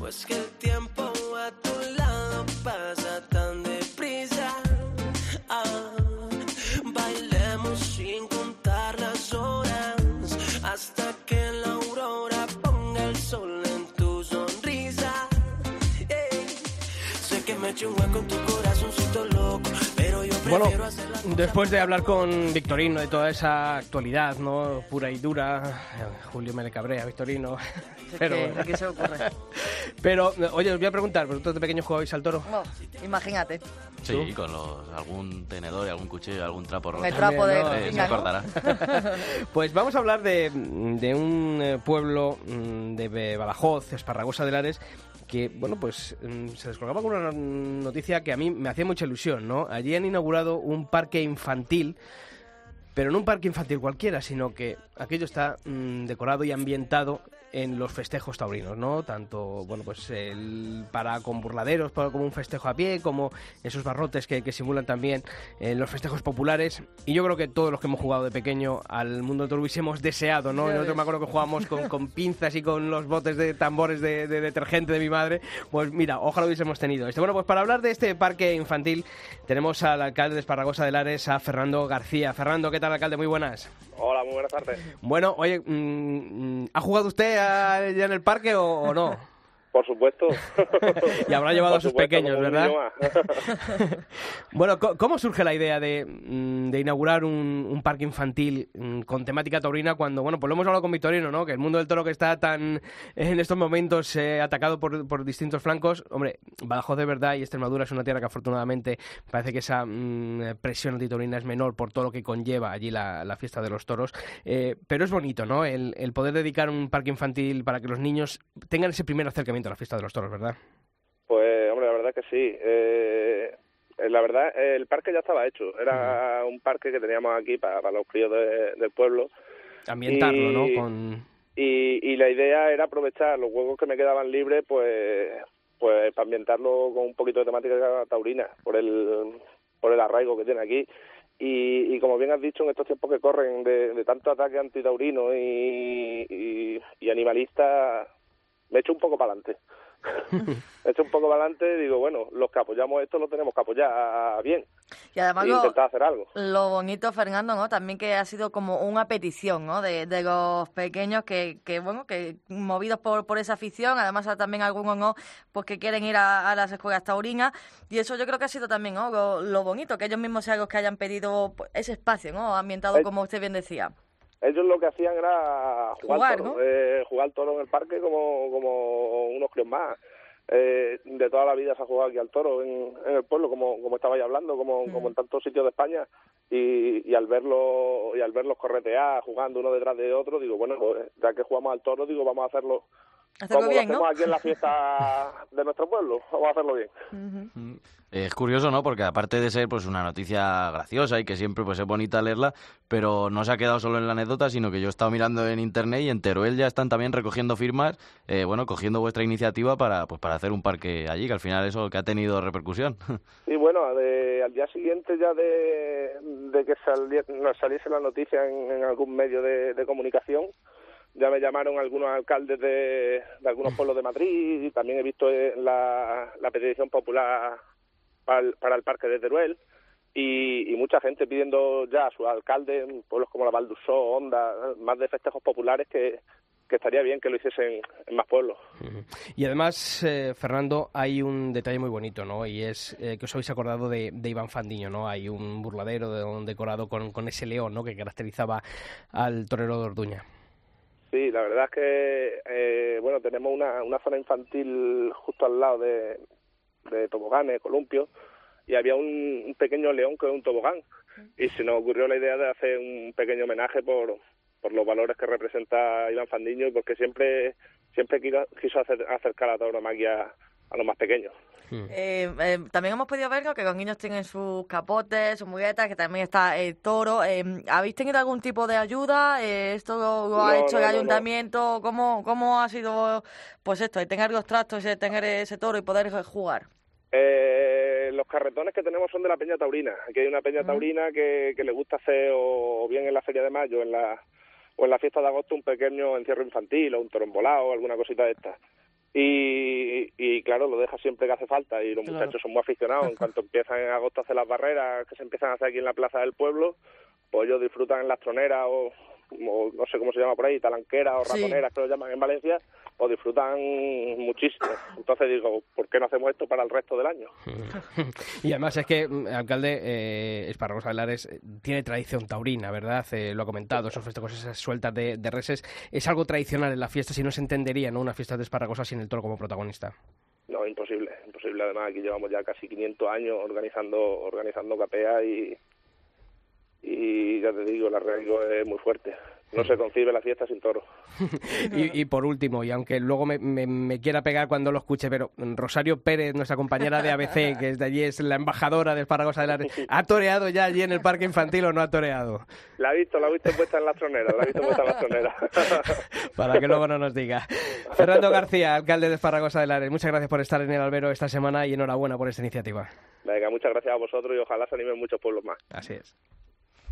o es que el tiempo a tu lado pasa bueno, después de hablar con Victorino de toda esa actualidad, ¿no? Pura y dura, Julio me le cabrea, Victorino. Pero, ¿Qué, se ocurre? Pero, oye, os voy a preguntar, ¿vosotros de pequeño jugabais al toro? No, imagínate. Sí, con los, algún tenedor, y algún cuchillo, algún trapo roto. Me trapo de... se acordará. pues vamos a hablar de, de un eh, pueblo mm, de Badajoz, Esparragosa de Lares, que, bueno, pues mm, se descolgaba con una noticia que a mí me hacía mucha ilusión, ¿no? Allí han inaugurado un parque infantil, pero no un parque infantil cualquiera, sino que aquello está mm, decorado y ambientado en los festejos taurinos, ¿no? Tanto, bueno, pues el, para con burladeros, para, como un festejo a pie, como esos barrotes que, simulan también en los festejos populares. Y yo creo que todos los que hemos jugado de pequeño al mundo del hemos deseado, ¿no? Nosotros me acuerdo que jugábamos con, con, pinzas y con los botes de tambores de, detergente de mi madre. Pues mira, ojalá hubiésemos tenido esto. Bueno, pues para hablar de este parque infantil tenemos al alcalde de Esparragosa de Lares, a Fernando García. Fernando, ¿qué tal, alcalde? Muy buenas. Hola, muy buenas tardes. Bueno, oye, mm, mm, ¿ha jugado usted ya en el parque o, no? Por supuesto. y habrá llevado a sus pequeños, ¿verdad? bueno, ¿cómo surge la idea de, mm, inaugurar un, parque infantil mm, con temática taurina cuando, bueno, pues lo hemos hablado con Victorino, ¿no? Que el mundo del toro que está tan en estos momentos eh, atacado por, distintos flancos, hombre, Badajoz de verdad y Extremadura es una tierra que afortunadamente parece que esa mm, presión antitaurina es menor por todo lo que conlleva allí la, fiesta de los toros. Eh, pero es bonito, ¿no? El, el poder dedicar un parque infantil para que los niños tengan ese primer acercamiento la fiesta de los toros, ¿verdad? Pues, hombre, la verdad que sí. Eh, la verdad, el parque ya estaba hecho. Era un parque que teníamos aquí para, los críos del pueblo. Ambientarlo, ¿no? Con... Y, y la idea era aprovechar los huevos que me quedaban libres, pues, pues para ambientarlo con un poquito de temática taurina, por el, por el arraigo que tiene aquí. Y, y, como bien has dicho, en estos tiempos que corren de, de tanto ataque antitaurino y, y, y animalista, me he hecho un poco para adelante. echo un poco para adelante y digo, bueno, los que apoyamos esto lo tenemos que apoyar bien. Y además e lo, intentar hacer algo. lo bonito, Fernando, ¿no? También que ha sido como una petición, ¿no? De, de los pequeños que, que, bueno, que movidos por, por esa afición, además también algunos, ¿no? Pues que quieren ir a, a las escuelas taurinas y eso yo creo que ha sido también, ¿no? Lo, lo bonito, que ellos mismos sean los que hayan pedido pues, ese espacio, ¿no? Ambientado, como usted bien decía. Ellos lo que hacían era jugar, Jugar, toro, ¿no? eh, jugar toro en el parque como, como unos críos más. Eh, de toda la vida se ha jugado aquí al toro en, en el pueblo, como, como estabais hablando, como, como en tantos sitios de España, y, y al verlo y al verlos corretear, jugando uno detrás de otro, digo, bueno, pues ya que jugamos al toro, digo, vamos a hacerlo Hacerlo como bien, lo ¿no? hacemos aquí en la fiesta de nuestro pueblo, vamos a hacerlo bien. Ujú. Es curioso, ¿no? Porque aparte de ser pues una noticia graciosa y que siempre pues es bonita leerla, pero no se ha quedado solo en la anécdota, sino que yo he estado mirando en internet y en Teruel ya están también recogiendo firmas, eh, bueno, cogiendo vuestra iniciativa para pues para hacer un parque allí, que al final eso que ha tenido repercusión. Y bueno, de- al día siguiente ya de, de que sali- nos saliese la noticia en, en algún medio de, de comunicación, ya me llamaron algunos alcaldes de, de algunos pueblos de Madrid y también he visto eh, la, la petición popular para el, para el parque de Teruel y, y mucha gente pidiendo ya a sus alcaldes, en pueblos como la Valdusó, Honda, más de festejos populares que, que estaría bien que lo hiciesen en más pueblos. Y además, eh, Fernando, hay un detalle muy bonito, ¿no? Y es eh, que os habéis acordado de, de Iván Fandiño, ¿no? Hay un burladero de un decorado con, con ese león, ¿no? Que caracterizaba al torero de Orduña. Sí, la verdad es que, eh, bueno, tenemos una, una zona infantil justo al lado de, toboganes, columpios, y había un, pequeño león que era un tobogán. Y se nos ocurrió la idea de hacer un pequeño homenaje por, por los valores que representa Iván Fandiño porque siempre siempre quiso, quiso acercar la tauromaquia a los más pequeños. Eh, eh, también hemos podido ver ¿no? que los niños tienen sus capotes, sus muletas, que también está el toro. Eh, ¿Habéis tenido algún tipo de ayuda? Eh, ¿Esto lo, lo ha No, hecho no, el no, no. ayuntamiento? ¿Cómo, ¿Cómo ha sido pues esto, de tener los trastos y de tener ese toro y poder jugar? Eh, los carretones que tenemos son de la Peña Taurina. Aquí hay una Peña Ujú. Taurina que, que le gusta hacer o bien en la Feria de Mayo en la, o en la fiesta de agosto un pequeño encierro infantil o un toro embolado o alguna cosita de estas. Y, y claro, lo deja siempre que hace falta y los Claro. muchachos son muy aficionados. En cuanto empiezan en agosto a hacer las barreras que se empiezan a hacer aquí en la plaza del pueblo, pues ellos disfrutan en las troneras o, o no sé cómo se llama por ahí, talanqueras o Sí. ratoneras que lo llaman en Valencia, o disfrutan muchísimo. Entonces digo, ¿por qué no hacemos esto para el resto del año? Y además es que, mm, alcalde, eh, Esparragosa de Lares eh, tiene tradición taurina, ¿verdad? Eh, lo ha comentado, esos festejos, esas sueltas de, de reses. Es algo tradicional en la fiesta, si no se entendería, ¿no? Una fiesta de Esparragosa sin el toro como protagonista. No, imposible, imposible. Además, aquí llevamos ya casi 500 años organizando organizando capea y, y ya te digo, el arraigo es muy fuerte. No se concibe la fiesta sin toro. Y, y por último, y aunque luego me, me- me quiera pegar cuando lo escuche, pero Rosario Pérez, nuestra compañera de ABC, que es de allí, es la embajadora de Esparragosa de Lares, ¿ha toreado ya allí en el parque infantil o no ha toreado? La he visto, la he visto puesta en las troneras, la he visto puesta en las troneras. Para que luego no nos diga. Fernando García, alcalde de Esparragosa de Lares, muchas gracias por estar en el albero esta semana y enhorabuena por esta iniciativa. Venga, muchas gracias a vosotros y ojalá se animen muchos pueblos más. Así es.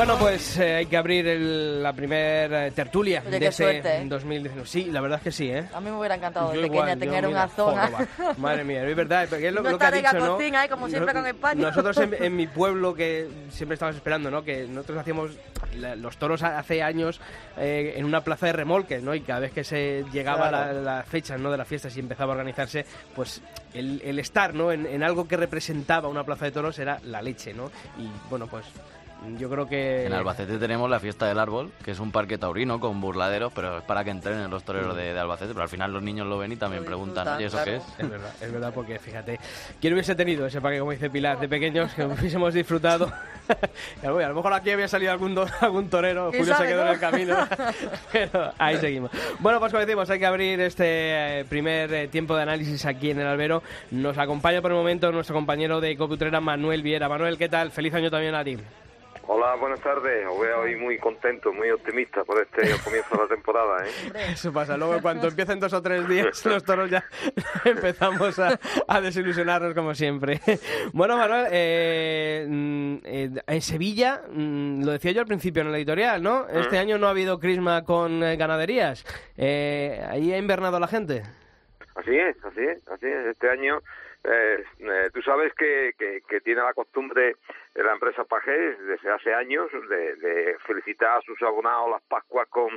Bueno, pues eh, hay que abrir el- la primera tertulia Oye, de qué este suerte, ¿eh? 2019. Sí, la verdad es que sí, ¿eh? A mí me hubiera encantado de Yo pequeña igual, yo, tener mira, una zona. joder, va. Madre mía, es verdad, porque es lo, No lo que ha la dicho, ¿no? cocina, ¿eh? como siempre con. Nosotros en, en mi pueblo, que siempre estábamos esperando, ¿no? Que nosotros hacíamos la- los toros a- hace años eh, en una plaza de remolques, ¿no? Y cada vez que se llegaba la, Claro. la fecha, ¿no? De las fiestas y empezaba a organizarse, pues el, el estar, ¿no? En, en algo que representaba una plaza de toros era la leche, ¿no? Y bueno, pues yo creo que... En Albacete tenemos la fiesta del árbol, que es un parque taurino con burladeros, pero es para que entrenen los toreros de, de Albacete, pero al final los niños lo ven y también preguntan, oye, ¿eso claro. qué es? Es verdad, es verdad, porque fíjate, ¿quién hubiese tenido ese parque, como dice Pilar, de pequeños, que hubiésemos disfrutado? Y a lo mejor aquí había salido algún, do- algún torero, ¿Quién Julio se quedó en el camino, pero ahí seguimos. Bueno, pues como decimos, hay que abrir este eh, primer eh, tiempo de análisis aquí en el albero. Nos acompaña por el momento nuestro compañero de Coputrera, Manuel Viera. Manuel, ¿qué tal? Feliz año también a ti. Hola, buenas tardes. Os veo hoy muy contento, muy optimista por este comienzo de la temporada. ¿eh? Eso pasa. Luego, cuando empiecen dos o tres días, los toros ya empezamos a, a desilusionarnos como siempre. Bueno, Manuel, eh, mm, eh, en Sevilla, mm, lo decía yo al principio en el editorial, ¿no? Este año no ha habido crisma con eh, ganaderías. Eh, ¿Ahí ha invernado la gente? Así es, así es, así es. Este año, tú sabes que, que, que tiene la costumbre la empresa Pajés desde hace años de, felicitar a sus abonados las Pascuas con,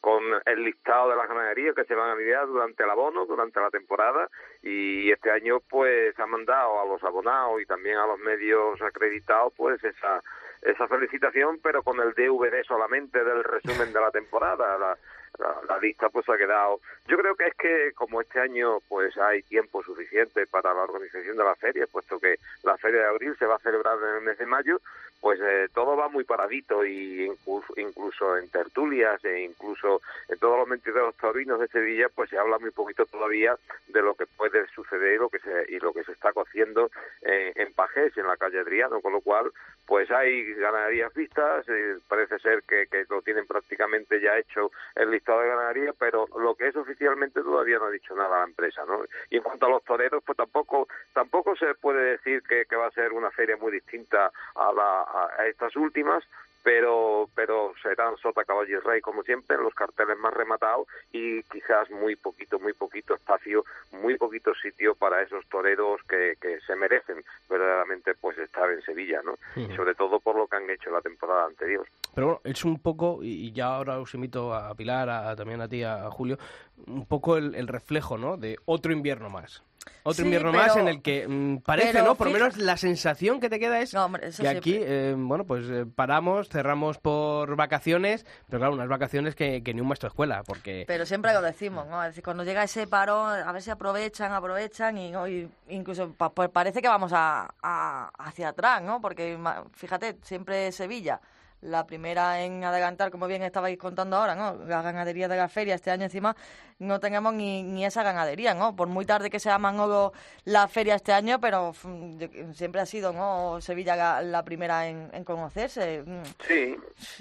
con el listado de las ganaderías que se van a lidiar durante el abono, durante la temporada. Y este año pues ha mandado a los abonados y también a los medios acreditados pues esa esa felicitación pero con el DVD solamente del resumen de la temporada. La, la, lista pues ha quedado. Yo creo que es que como este año pues hay tiempo suficiente para la organización de la feria puesto que la feria de abril se va a celebrar en el mes de mayo pues eh, todo va muy paradito y incluso, incluso en tertulias e incluso en todos los mentideros taurinos de Sevilla pues se habla muy poquito todavía de lo que puede suceder y lo que se, y lo que se está cociendo eh, en Pajés, en la calle Adriano, con lo cual pues hay ganaderías vistas, eh, parece ser que, que lo tienen prácticamente ya hecho el de ganaderías, pero lo que es oficialmente todavía no ha dicho nada la empresa, ¿no? Y en cuanto a los toreros, pues tampoco tampoco se puede decir que, que va a ser una feria muy distinta a, la, a- estas últimas, pero pero serán Sota, Caballo y Rey como siempre, los carteles más rematados y quizás muy poquito, muy poquito espacio, muy poquito sitio para esos toreros que, que se merecen verdaderamente pues estar en Sevilla, ¿no? Y sobre todo por lo que han hecho la temporada anterior. Pero bueno, es un poco, y ya ahora os invito a Pilar, a- también a ti, a, Julio, un poco el, el reflejo, ¿no? De otro invierno más. Otro Sí, invierno pero- más en el que mm, parece, pero ¿no? Por lo menos la sensación que te queda es No, hombre, eso que aquí, eh, bueno, pues eh, paramos, cerramos por vacaciones, pero claro, unas vacaciones que, que ni un maestro de escuela, porque... Pero siempre lo decimos, ¿no? Es decir, cuando llega ese parón, a ver si aprovechan, aprovechan y, ¿no? y incluso pa- pues parece que vamos a, a- hacia atrás, ¿no? Porque fíjate, siempre Sevilla, la primera en adelantar, como bien estabais contando ahora, ¿no? La ganadería de la feria, este año encima no tenemos ni, ni esa ganadería, ¿no? Por muy tarde que sea Manolo la feria este año, pero mm, yo- siempre ha sido, ¿no? Sevilla la, la primera en, en conocerse. Mm. Sí,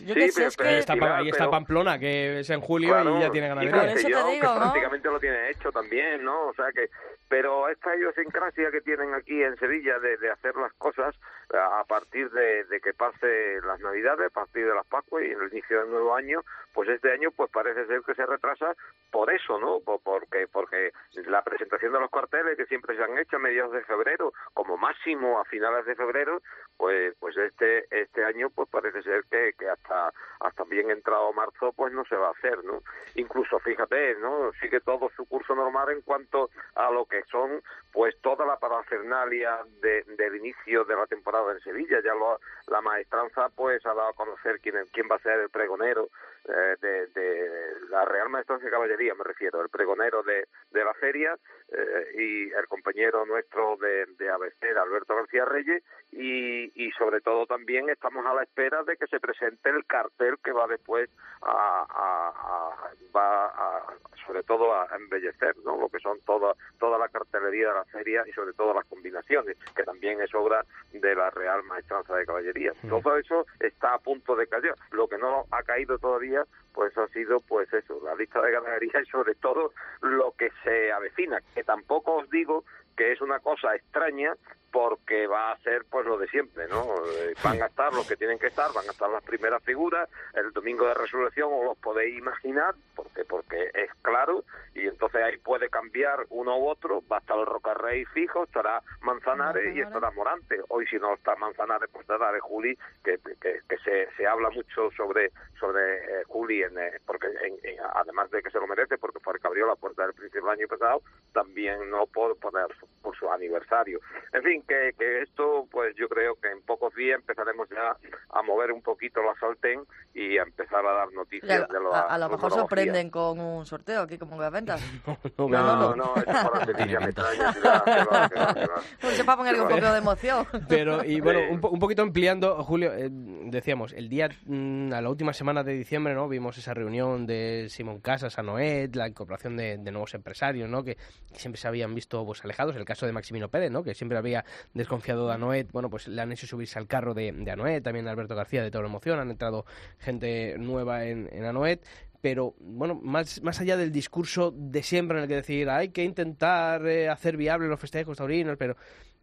Yo sí, qué sé, pero- es pero Ahí que- está, ahí está Pamplona, que es en julio Claro, y ya tiene y ganadería. Por eso te digo, que ¿no? prácticamente lo tiene hecho también, ¿no? O sea que, pero esta idiosincrasia que tienen aquí en Sevilla de, de hacer las cosas a partir de, de que pase las Navidades, a partir de las Pascuas y el inicio del nuevo año, pues este año pues parece ser que se retrasa por eso, ¿no? Por- porque porque la presentación de los cuarteles que siempre se han hecho a mediados de febrero, como máximo a finales de febrero, pues pues este este año pues parece ser que, que hasta hasta bien entrado marzo pues no se va a hacer, ¿no? Incluso fíjate, ¿no? Sigue todo su curso normal en cuanto a lo que son pues toda la parafernalia de- del inicio de la temporada en Sevilla, ya lo, la maestranza pues ha dado a conocer quién quién va a ser el pregonero eh, de, de la Real Maestranza de Caballería, me refiero, el pregonero de, de la feria eh, y el compañero nuestro de, de ABC, Alberto García Reyes, y, y sobre todo también estamos a la espera de que se presente el cartel que va después a, a- a- va a, sobre todo a embellecer ¿no? lo que son toda toda la cartelería de la feria y sobre todo las combinaciones que también es obra de la Real Maestranza de Caballería. Todo eso está a punto de caer lo que no ha caído todavía pues ha sido pues eso la lista de ganadería y sobre todo lo que se avecina que tampoco os digo que es una cosa extraña porque va a ser pues lo de siempre, ¿no? Eh, Van a estar los que tienen que estar, van a estar las primeras figuras, el domingo de resurrección os los podéis imaginar, porque porque es claro, y entonces ahí puede cambiar uno u otro, va a estar el Rocarrey fijo, estará Manzanares y estará Morante, hoy si no está Manzanares pues estará de Juli, que, que, que se, se habla mucho sobre sobre eh, Juli, en, eh, porque en- en- además de que se lo merece, porque fue el que abrió la puerta del príncipe el año pasado, también no puedo poner por su aniversario. En fin, que, que esto, pues yo creo que en pocos días empezaremos ya a mover un poquito la sartén y a empezar a dar noticias de la a, a lo mejor sorprenden con un sorteo aquí como que ventas. No, No, no, eso para Sevilla me trae, que va, que va, que va, que va. Se va a poner un poco de emoción. Pero, y bueno, un, po- un poquito ampliando, Julio, eh, decíamos, el día, mm, a la última semana de diciembre, ¿no? Vimos esa reunión de Simón Casas a Noet, la incorporación de, de nuevos empresarios, ¿no? Que, que siempre se habían visto pues alejados. El caso de Maximino Pérez, ¿no? Que siempre había desconfiado de Anoet. Bueno, pues le han hecho subirse al carro de, de Anoet, también Alberto García de Toro Emoción, han entrado gente nueva en, en Anoet. Pero, bueno, más, más allá del discurso de siempre en el que decir hay que intentar eh, hacer viables los festejos taurinos, pero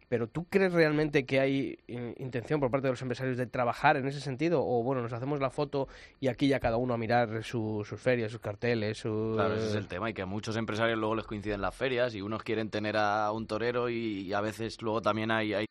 pero ¿tú crees realmente que hay eh, intención por parte de los empresarios de trabajar en ese sentido? O bueno, nos hacemos la foto y aquí ya cada uno a mirar su- sus ferias, sus carteles. Claro, ese es el tema y que a muchos empresarios luego les coinciden las ferias y unos quieren tener a un torero y, a veces luego también hay,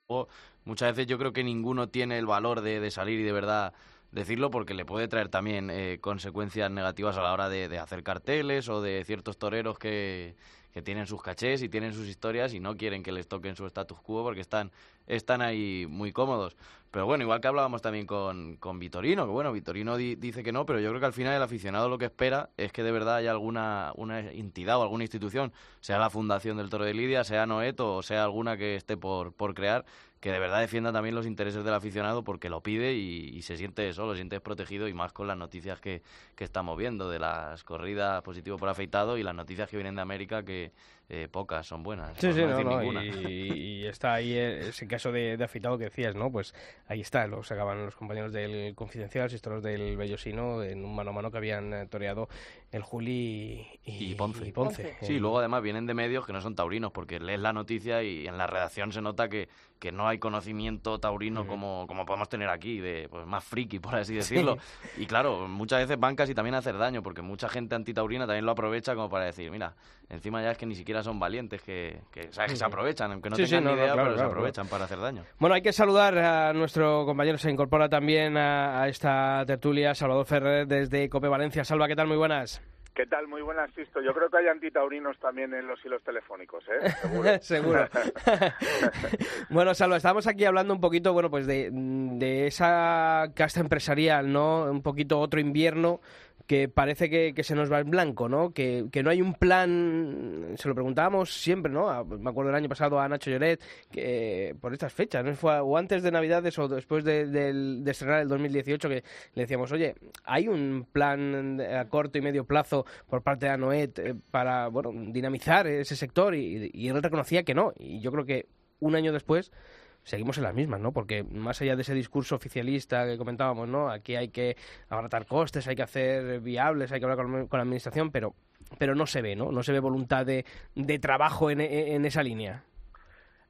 muchas veces yo creo que ninguno tiene el valor de, salir y de verdad decirlo porque le puede traer también eh, consecuencias negativas a la hora de hacer carteles o de ciertos toreros que, tienen sus cachés y tienen sus historias y no quieren que les toquen su status quo porque están, están ahí muy cómodos. Pero bueno, igual que hablábamos también con, con Vitorino, que bueno, Vitorino di- dice que no, pero yo creo que al final el aficionado lo que espera es que de verdad haya alguna una entidad o alguna institución, sea la Fundación del Toro de Lidia, sea Noeto o sea alguna que esté por, por crear, que de verdad defienda también los intereses del aficionado porque lo pide y, se siente eso, lo siente desprotegido y más con las noticias que, que estamos viendo de las corridas positivo por afeitado y las noticias que vienen de América que eh, pocas son buenas. Sí, sí, no no, ninguna. y, y está ahí ese caso de, de afeitado que decías, ¿no? Pues ahí está, lo sacaban los compañeros del Confidencial, los del Bellosino, en un mano a mano que habían eh, toreado el Juli y, Y Ponce. y Ponce. Sí, Eh, luego además vienen de medios que no son taurinos, porque lees la noticia y en la redacción se nota que, que no hay conocimiento taurino como, como podemos tener aquí, de pues, más friki, por así decirlo. Y claro, muchas veces van casi también a hacer daño, porque mucha gente antitaurina también lo aprovecha como para decir, mira, encima ya es que ni siquiera son valientes, que, que, ¿sabes? que se aprovechan, aunque no Sí, sí, tengan no, no, idea, claro, pero claro, se aprovechan para hacer daño. Bueno, hay que saludar a nuestro compañero, se incorpora también a, a esta tertulia, Salvador Ferrer desde Cope Valencia. Salva, ¿qué tal? Muy buenas. ¿Qué tal? Muy buenas, Sisto. Yo creo que hay antitaurinos también en los hilos telefónicos, ¿eh? Seguro. Seguro. bueno, Salva, estábamos aquí hablando un poquito, bueno, pues de, de esa casta empresarial, ¿no? Un poquito otro invierno que parece que, que se nos va en blanco, ¿no? Que, que no hay un plan, se lo preguntábamos siempre, ¿no? Me acuerdo el año pasado a Nacho Lloret, que por estas fechas, ¿no? Fue o antes de Navidades o después de, del- de estrenar el 2018 que le decíamos, oye, ¿hay un plan a corto y medio plazo por parte de Anoet eh, para, bueno, dinamizar ese sector? Y, y él reconocía que no. Y yo creo que un año después seguimos en las mismas, ¿no? Porque más allá de ese discurso oficialista que comentábamos, ¿no? Aquí hay que abaratar costes, hay que hacer viables, hay que hablar con, la administración, pero pero no se ve, ¿no? No se ve voluntad de, de trabajo en, en esa línea.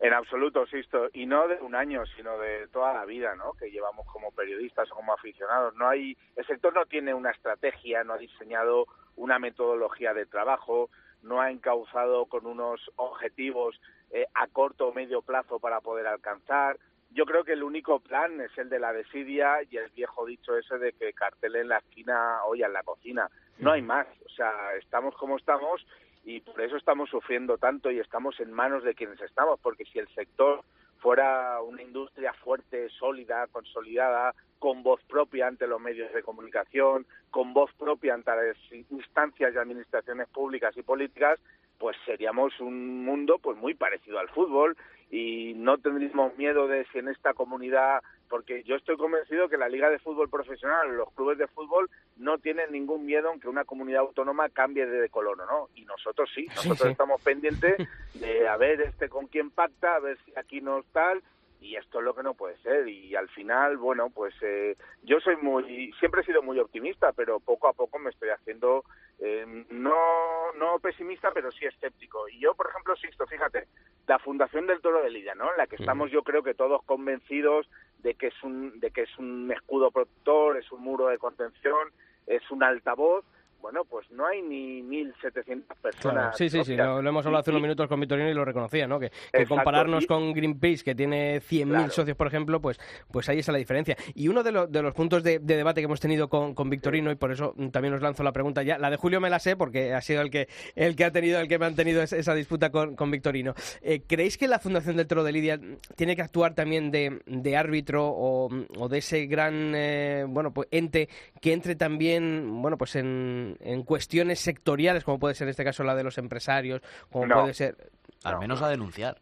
En absoluto, Sisto. Y no de un año, sino de toda la vida, ¿no? Que llevamos como periodistas o como aficionados. No hay, el sector no tiene una estrategia, no ha diseñado una metodología de trabajo, no ha encauzado con unos objetivos eh, a corto o medio plazo para poder alcanzar. Yo creo que el único plan es el de la desidia y el viejo dicho ese de que cartel en la esquina, olla en la cocina. No hay más. O sea, estamos como estamos y por eso estamos sufriendo tanto y estamos en manos de quienes estamos, porque si el sector fuera una industria fuerte, sólida, consolidada, con voz propia ante los medios de comunicación, con voz propia ante las instancias y administraciones públicas y políticas, pues seríamos un mundo pues muy parecido al fútbol y no tendríamos miedo de si en esta comunidad porque yo estoy convencido que la liga de fútbol profesional, los clubes de fútbol no tienen ningún miedo en que una comunidad autónoma cambie de color o no y nosotros sí, nosotros sí. estamos pendientes de a ver este con quién pacta, a ver si aquí no tal y esto es lo que no puede ser. Y al final bueno pues eh, yo soy muy siempre he sido muy optimista pero poco a poco me estoy haciendo eh, no no pesimista pero sí escéptico. Y yo por ejemplo Sixto fíjate la fundación del Toro de Lidia no en la que estamos yo creo que todos convencidos de que es un de que es un escudo protector es un muro de contención es un altavoz bueno, pues no hay ni 1.700 Claro, personas. sí, sí, sí, lo, lo hemos hablado hace unos minutos con Vitorino y lo reconocía, ¿no? Que, compararnos con Greenpeace, que tiene 100.000 Claro. socios, por ejemplo, pues, pues ahí está la diferencia. Y uno de, los de los puntos de, de debate que hemos tenido con, con Victorino, y por eso también os lanzo la pregunta ya, la de Julio me la sé, porque ha sido el que, el que ha tenido, el que ha mantenido es- esa disputa con, con Victorino. Eh, ¿Creéis que la Fundación del Toro de Lidia tiene que actuar también de, de árbitro o, o de ese gran eh, bueno pues ente que entre también bueno pues en, en cuestiones sectoriales, como puede ser en este caso la de los empresarios, como No. puede ser Al No, menos a denunciar.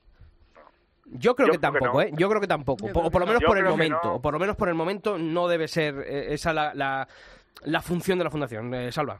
yo creo Yo que creo que tampoco, no. ¿eh? Yo creo que tampoco. Yo creo o por lo que menos no. por el que momento. no. O por lo menos por el momento no debe ser eh, esa la, la, la función de la fundación. Eh, Salva.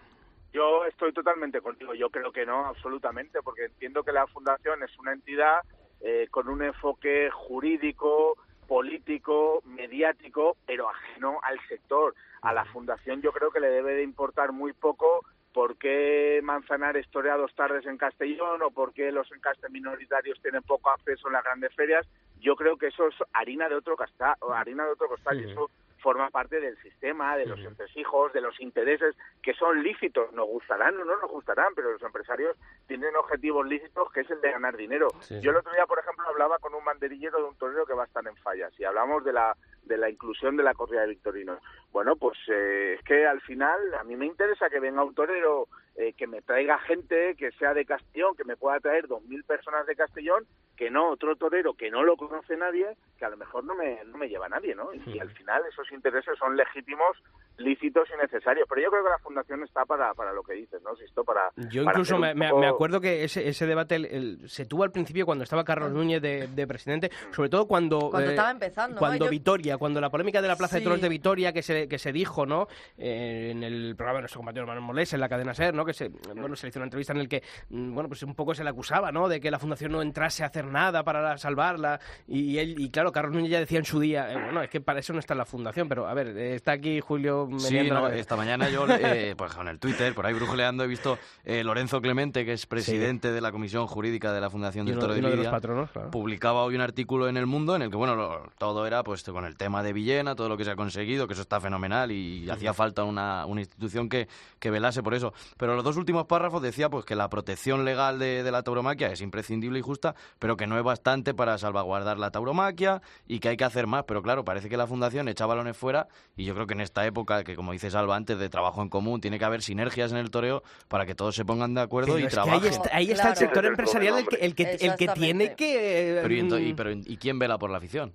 Yo estoy totalmente contigo. Yo creo que no, absolutamente, porque entiendo que la fundación es una entidad eh, con un enfoque jurídico, político, mediático, pero ajeno al sector. A la fundación yo creo que le debe de importar muy poco por qué Manzanares torea dos tardes en Castellón o por qué los encastes minoritarios tienen poco acceso en las grandes ferias. Yo creo que eso es harina de otro costal, harina de otro costal y Ujú. eso forma parte del sistema, de los entresijos, de los intereses que son lícitos, nos gustarán o no nos gustarán, pero los empresarios tienen objetivos lícitos que es el de ganar dinero. Sí, sí. Yo el otro día, por ejemplo, hablaba con un banderillero de un torero que va a estar en fallas y hablamos de la de la inclusión de la corrida de victorinos. Bueno, pues eh, es que al final a mí me interesa que venga un torero eh, que me traiga gente que sea de Castellón, que me pueda traer dos mil personas de Castellón, que no otro torero que no lo conoce nadie, que a lo mejor no me, no me lleva nadie, ¿no? Y, al final esos intereses son legítimos, lícitos y necesarios. Pero yo creo que la fundación está para, para lo que dices, ¿no? Sisto para Yo incluso me, me- poco- me acuerdo que ese, ese debate el- el- se tuvo al principio cuando estaba Carlos Núñez de, de presidente, sobre todo cuando... Cuando eh, estaba empezando, ¿no? Cuando Vitoria, cuando la polémica de la Plaza de. Toros de Vitoria que se, que se dijo, ¿no? Eh, en el programa de nuestro compañero Manuel Molés, en la cadena SER, ¿no? Que se, bueno, se le hizo una entrevista en el que, mm, bueno, pues un poco se le acusaba, ¿no? De que la fundación no entrase a hacer nada para salvarla. Y él, y claro, Carlos Núñez ya decía en su día, eh, bueno, es que para eso no está la fundación, pero a ver, está aquí Julio Sí, no, esta mañana yo, eh, pues con el Twitter, por ahí brujuleando, he visto eh, Lorenzo Clemente, que es presidente de la Comisión Jurídica de la Fundación Y del uno- Toro de uno de los Lidia, patronos, claro. publicaba hoy un artículo en El Mundo en el que, bueno, lo- todo era pues con el tema de Villena, todo lo que se ha conseguido, que eso está fenomenal y hacía falta una, una institución que, que velase por eso. Pero los dos últimos párrafos decía pues que la protección legal de, de la tauromaquia es imprescindible y justa, pero que no es bastante para salvaguardar la tauromaquia y que hay que hacer más. Pero claro, parece que la Fundación echa balones fuera y yo creo que en esta época, que como dice Salva antes, de trabajo en común, tiene que haber sinergias en el toreo para que todos se pongan de acuerdo Pero y que ahí trabajen. está, ahí está Claro. el sector empresarial el que, problema, el que, el que tiene que... Pero, y, mm, pero, ¿y quién vela por la afición?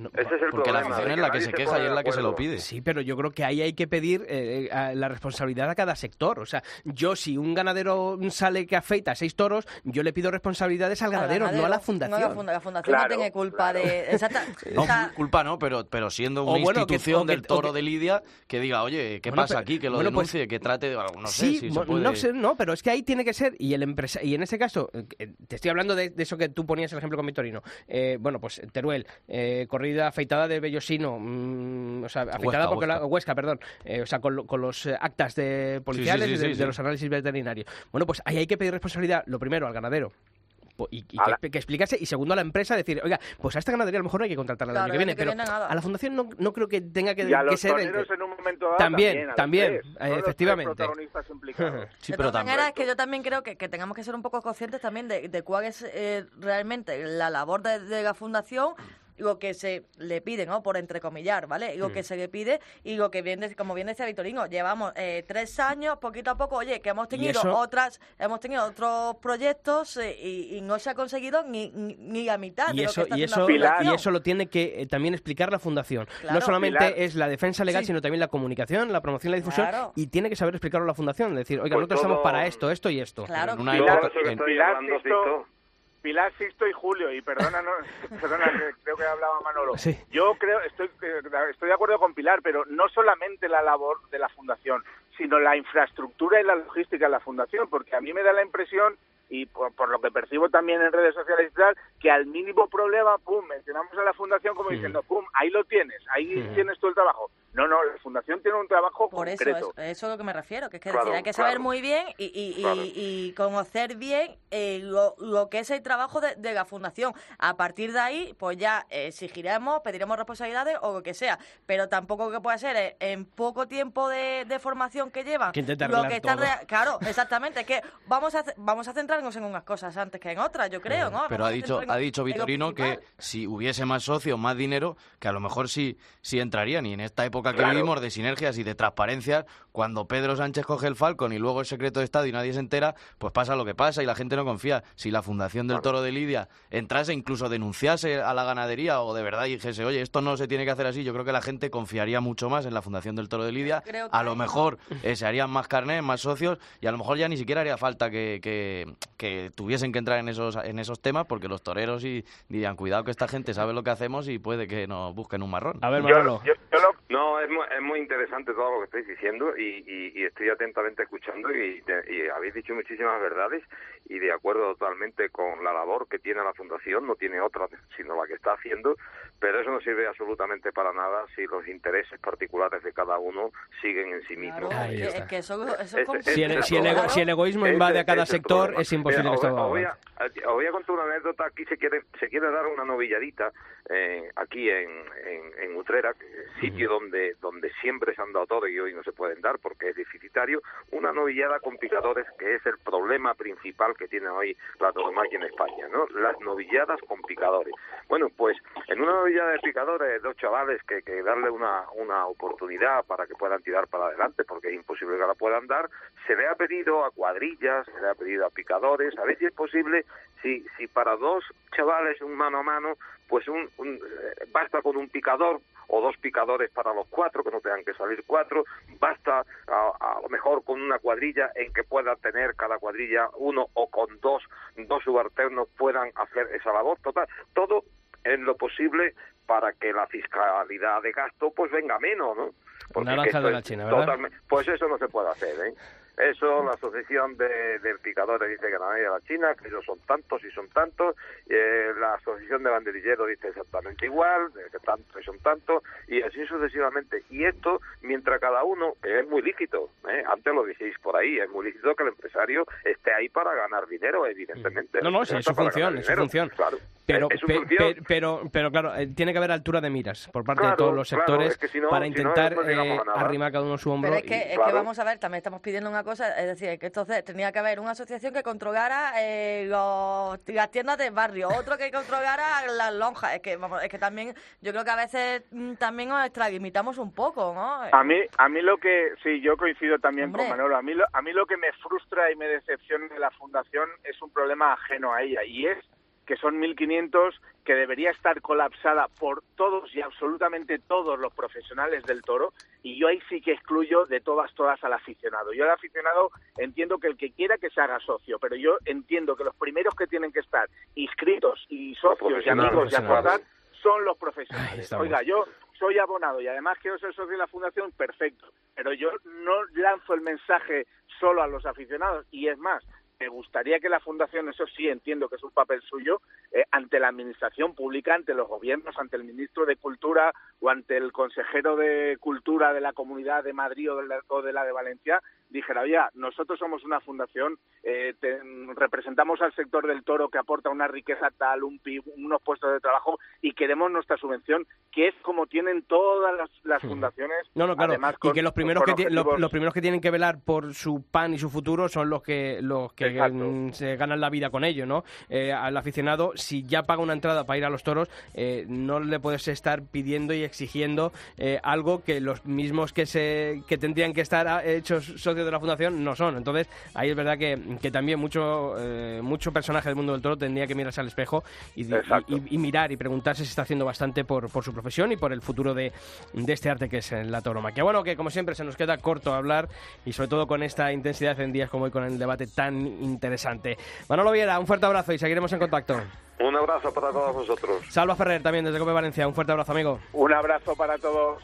No, Ese es el Porque la problema, de es la que se queja y es la que se lo pide. Sí, pero yo creo que ahí hay que pedir eh, a la responsabilidad a cada sector. O sea, yo si un ganadero sale que afeita seis toros, yo le pido responsabilidades al ganadero, no a la fundación. No, la, funda- la fundación Claro, no tiene culpa claro. de... Exacta, No, culpa no, pero, pero siendo una bueno, institución que- del toro que- de Lidia que diga, oye, ¿qué Bueno, pasa pero- aquí? Que lo bueno, pues- denuncie, que trate, no sé sí, si se puede... no sé, no, pero es que ahí tiene que ser, y el empresa y en este caso, eh, eh, te estoy hablando de, de eso que tú ponías el ejemplo con Victorino. Eh, bueno, pues Teruel, eh, afeitada de Bellosino, mm, o sea, afeitada Huesca, porque la- Huesca. Perdón, eh, o sea, con, lo- con los actas de policiales sí, y de, sí, de sí. los análisis veterinarios. Bueno, pues ahí hay que pedir responsabilidad, lo primero, al ganadero. Y, y que, que explicase, y segundo a la empresa, decir, oiga, pues a esta ganadería a lo mejor no hay que contratarla el Claro, año que el viene, que pero viene nada. a la fundación no, no creo que tenga que, y a que los ser el- toreros en un momento dado También, también, a los también, tres. Son los tres efectivamente. protagonistas implicados. Sí, de pero todas también... maneras, es que yo también creo que, que tengamos que ser un poco conscientes también de, de cuál es eh, realmente la labor de, de la fundación lo que se le pide, ¿no? Por entrecomillar, ¿vale? Y lo Mm. que se le pide y lo que viene, como bien decía Vitorino, llevamos eh, tres años, poquito a poco, oye, que hemos tenido eso- otras, hemos tenido otros proyectos eh, y, y no se ha conseguido ni, ni, la mitad y de lo que eso está y eso la y eso lo tiene que eh, también explicar la fundación no solamente Pilar. es la defensa legal Sí. sino también la comunicación la promoción la difusión Claro. y tiene que saber explicarlo la fundación decir oiga Pues nosotros estamos todo- para esto esto y esto Claro. en una Pilar, época- eso en- Pilar, Sisto, Pilar, Sisto y Julio, y perdona, no, perdona creo que hablaba Manolo. Sí. Yo creo, estoy, eh, estoy de acuerdo con Pilar, pero no solamente la labor de la fundación, sino la infraestructura y la logística de la fundación, porque a mí me da la impresión y por, por lo que percibo también en redes sociales y tal, que al mínimo problema, pum, mencionamos a la fundación como diciendo, pum, ahí lo tienes, ahí tienes tú el trabajo. No, no, la fundación tiene un trabajo Por eso, concreto. eso es lo que me refiero, que es que Claro, decir, hay que saber muy bien y, y- y- Claro. y conocer bien eh, lo, lo que es el trabajo de, de la fundación. A partir de ahí, pues ya exigiremos, pediremos responsabilidades o lo que sea, pero tampoco que puede ser eh, en poco tiempo de, de formación que llevan. Que lo que está todo. Claro, exactamente, es que vamos a, vamos a centrarnos en unas cosas antes que en otras, yo creo, ¿no? Pero Vamos ha dicho, ha dicho Vitorino que si hubiese más socios, más dinero, que a lo mejor sí, sí entrarían. Y en esta época que Claro. vivimos de sinergias y de transparencias, cuando Pedro Sánchez coge el Falcon y luego es secreto de Estado y nadie se entera, pues pasa lo que pasa y la gente no confía. Si la Fundación del Toro de Lidia entrase, incluso denunciase a la ganadería o de verdad dijese, oye, esto no se tiene que hacer así, yo creo que la gente confiaría mucho más en la Fundación del Toro de Lidia. A lo mejor eh, se harían más carnet, más socios y a lo mejor ya ni siquiera haría falta que, que- que tuviesen que entrar en esos, en esos temas porque los toreros y dirían, cuidado que esta gente sabe lo que hacemos y puede que nos busquen un marrón. A ver, Yo- yo- yo lo- No, es muy, es muy interesante todo lo que estáis diciendo y, y- y estoy atentamente escuchando y, habéis dicho muchísimas verdades y de acuerdo totalmente con la labor que tiene la Fundación, no tiene otra sino la que está haciendo, pero eso no sirve absolutamente para nada si los intereses particulares de cada uno siguen en sí mismos. Ahí es que, está. es que eso, eso es Ese- complicado. Si el, si el ego- Claro. si el egoísmo invade a cada sector, problema. es imposible Mira, que os, esto os voy a, os voy a contar una anécdota. Aquí se quiere, se quiere dar una novilladita eh, aquí en, en, en Utrera, sitio donde, donde siempre se han dado todo y hoy no se pueden dar porque es deficitario. Una novillada con picadores, que es el problema principal que tiene hoy la tauromaquia en España, ¿no? Las novilladas con picadores. Bueno, pues en una novillada de picadores, dos chavales que, que darle una, una oportunidad para que puedan tirar para adelante, porque es imposible que la puedan dar, se le ha pedido a cuadrillas, se le ha pedido a picadores, a ver si es posible, si, si para dos chavales un mano a mano, pues un, un, eh, basta con un picador o dos picadores para los cuatro, que no tengan que salir cuatro, basta a, a lo mejor con una cuadrilla en que pueda tener cada cuadrilla uno o con dos, dos subalternos puedan hacer esa labor, total, todo en lo posible para que la fiscalidad de gasto pues venga menos, ¿no? Naranja que esto de la China, ¿verdad? totalmente- pues eso no se puede hacer, ¿eh? Eso, la asociación de, de picadores dice que la media de la China, que ellos son tantos y son tantos, eh, la asociación de banderilleros dice exactamente igual, que tantos y son tantos, y así sucesivamente. Y esto, mientras cada uno, que es muy lícito, ¿eh? antes lo decíais por ahí, es muy lícito que el empresario esté ahí para ganar dinero, evidentemente. No, no, sí, es su función, es su función. Claro. Pero, Es su pe- función. pe- pero, pero claro, eh, tiene que haber altura de miras por parte de todos los claro, sectores es que si no- para si no, intentar eh, arrimar cada uno su hombro. Pero es que, y- es que vamos a ver, también estamos pidiendo una cosa, es decir, que entonces tenía que haber una asociación que controlara eh, los- las tiendas del barrio, otro que controlara las lonjas. Es que, vamos, es que también, yo creo que a veces mm, también nos extralimitamos un poco, ¿no? A mí, a mí lo que, sí, yo coincido también Hombre. con Manolo. A mí, lo, a mí lo que me frustra y me decepciona de la fundación es un problema ajeno a ella y es que son 1.500 que debería estar colapsada por todos y absolutamente todos los profesionales del toro y yo ahí sí que excluyo de todas, todas al aficionado. Yo al aficionado entiendo que el que quiera que se haga socio, pero yo entiendo que los primeros que tienen que estar inscritos y socios y amigos y aportar son los profesionales. Oiga, yo soy abonado y además quiero ser socio de la fundación, perfecto. Pero yo no lanzo el mensaje solo a los aficionados y es más, me gustaría que la fundación, eso sí entiendo que es un papel suyo, eh, ante la administración pública, ante los gobiernos, ante el ministro de Cultura o ante el consejero de Cultura de la Comunidad de Madrid o de la, o de, la de Valencia, dijera, oye, nosotros somos una fundación, eh, te- representamos al sector del toro que aporta una riqueza tal, un PIB, unos puestos de trabajo y queremos nuestra subvención, que es como tienen todas las, las fundaciones. No, no, claro. además y que los primeros que, los, primeros que tienen que velar por su pan y su futuro son los que los que Exacto. mm, se ganan la vida con ello, ¿no? Eh, al aficionado, si ya paga una entrada para ir a los toros, eh, no le puedes estar pidiendo y exigiendo eh, algo que los mismos que se que tendrían que estar ah, hechos socios de la fundación no son. Entonces, ahí es verdad que, que también mucho eh, mucho personaje del mundo del toro tendría que mirarse al espejo y, y- Exacto. y- y mirar y preguntarse si está haciendo bastante por, por su profesión y por el futuro de, de este arte que es la tauromaquia. Bueno, que como siempre se nos queda corto hablar y sobre todo con esta intensidad en días como hoy con el debate tan interesante. Manolo Viera, un fuerte abrazo y seguiremos en contacto. Un abrazo para todos vosotros. Salva Ferrer también desde Cope Valencia, un fuerte abrazo amigo. Un abrazo para todos.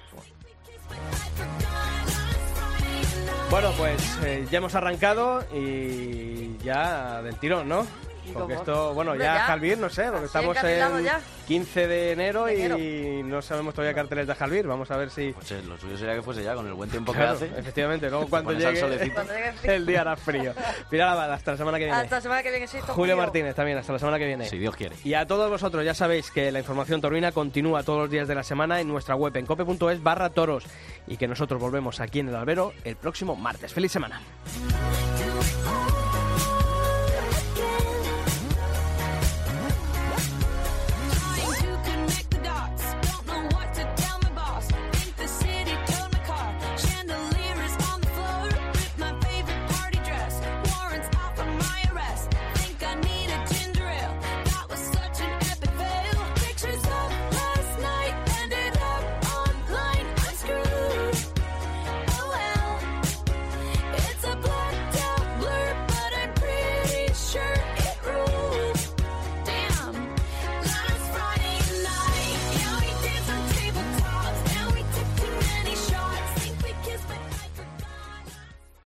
Bueno, pues eh, ya hemos arrancado y ya del tirón, ¿no? ¿Y Porque esto, bueno, ya, ya. Jalvir, no sé, porque estamos en ya. 15 de enero, De enero. y no sabemos todavía carteles de Jalvir. Vamos a ver si... Pues eh, lo suyo sería que fuese ya con el buen tiempo Claro, que hace. efectivamente, luego cuando llegue. Cuando llegue el frío. el día hará frío. Mira, hasta la semana que viene. Hasta la semana que viene. Julio Martínez también, hasta la semana que viene. Si Dios quiere. Y a todos vosotros, ya sabéis que la información taurina continúa todos los días de la semana en nuestra web en cope.es barra toros y que nosotros volvemos aquí en el albero el próximo martes. ¡Feliz semana!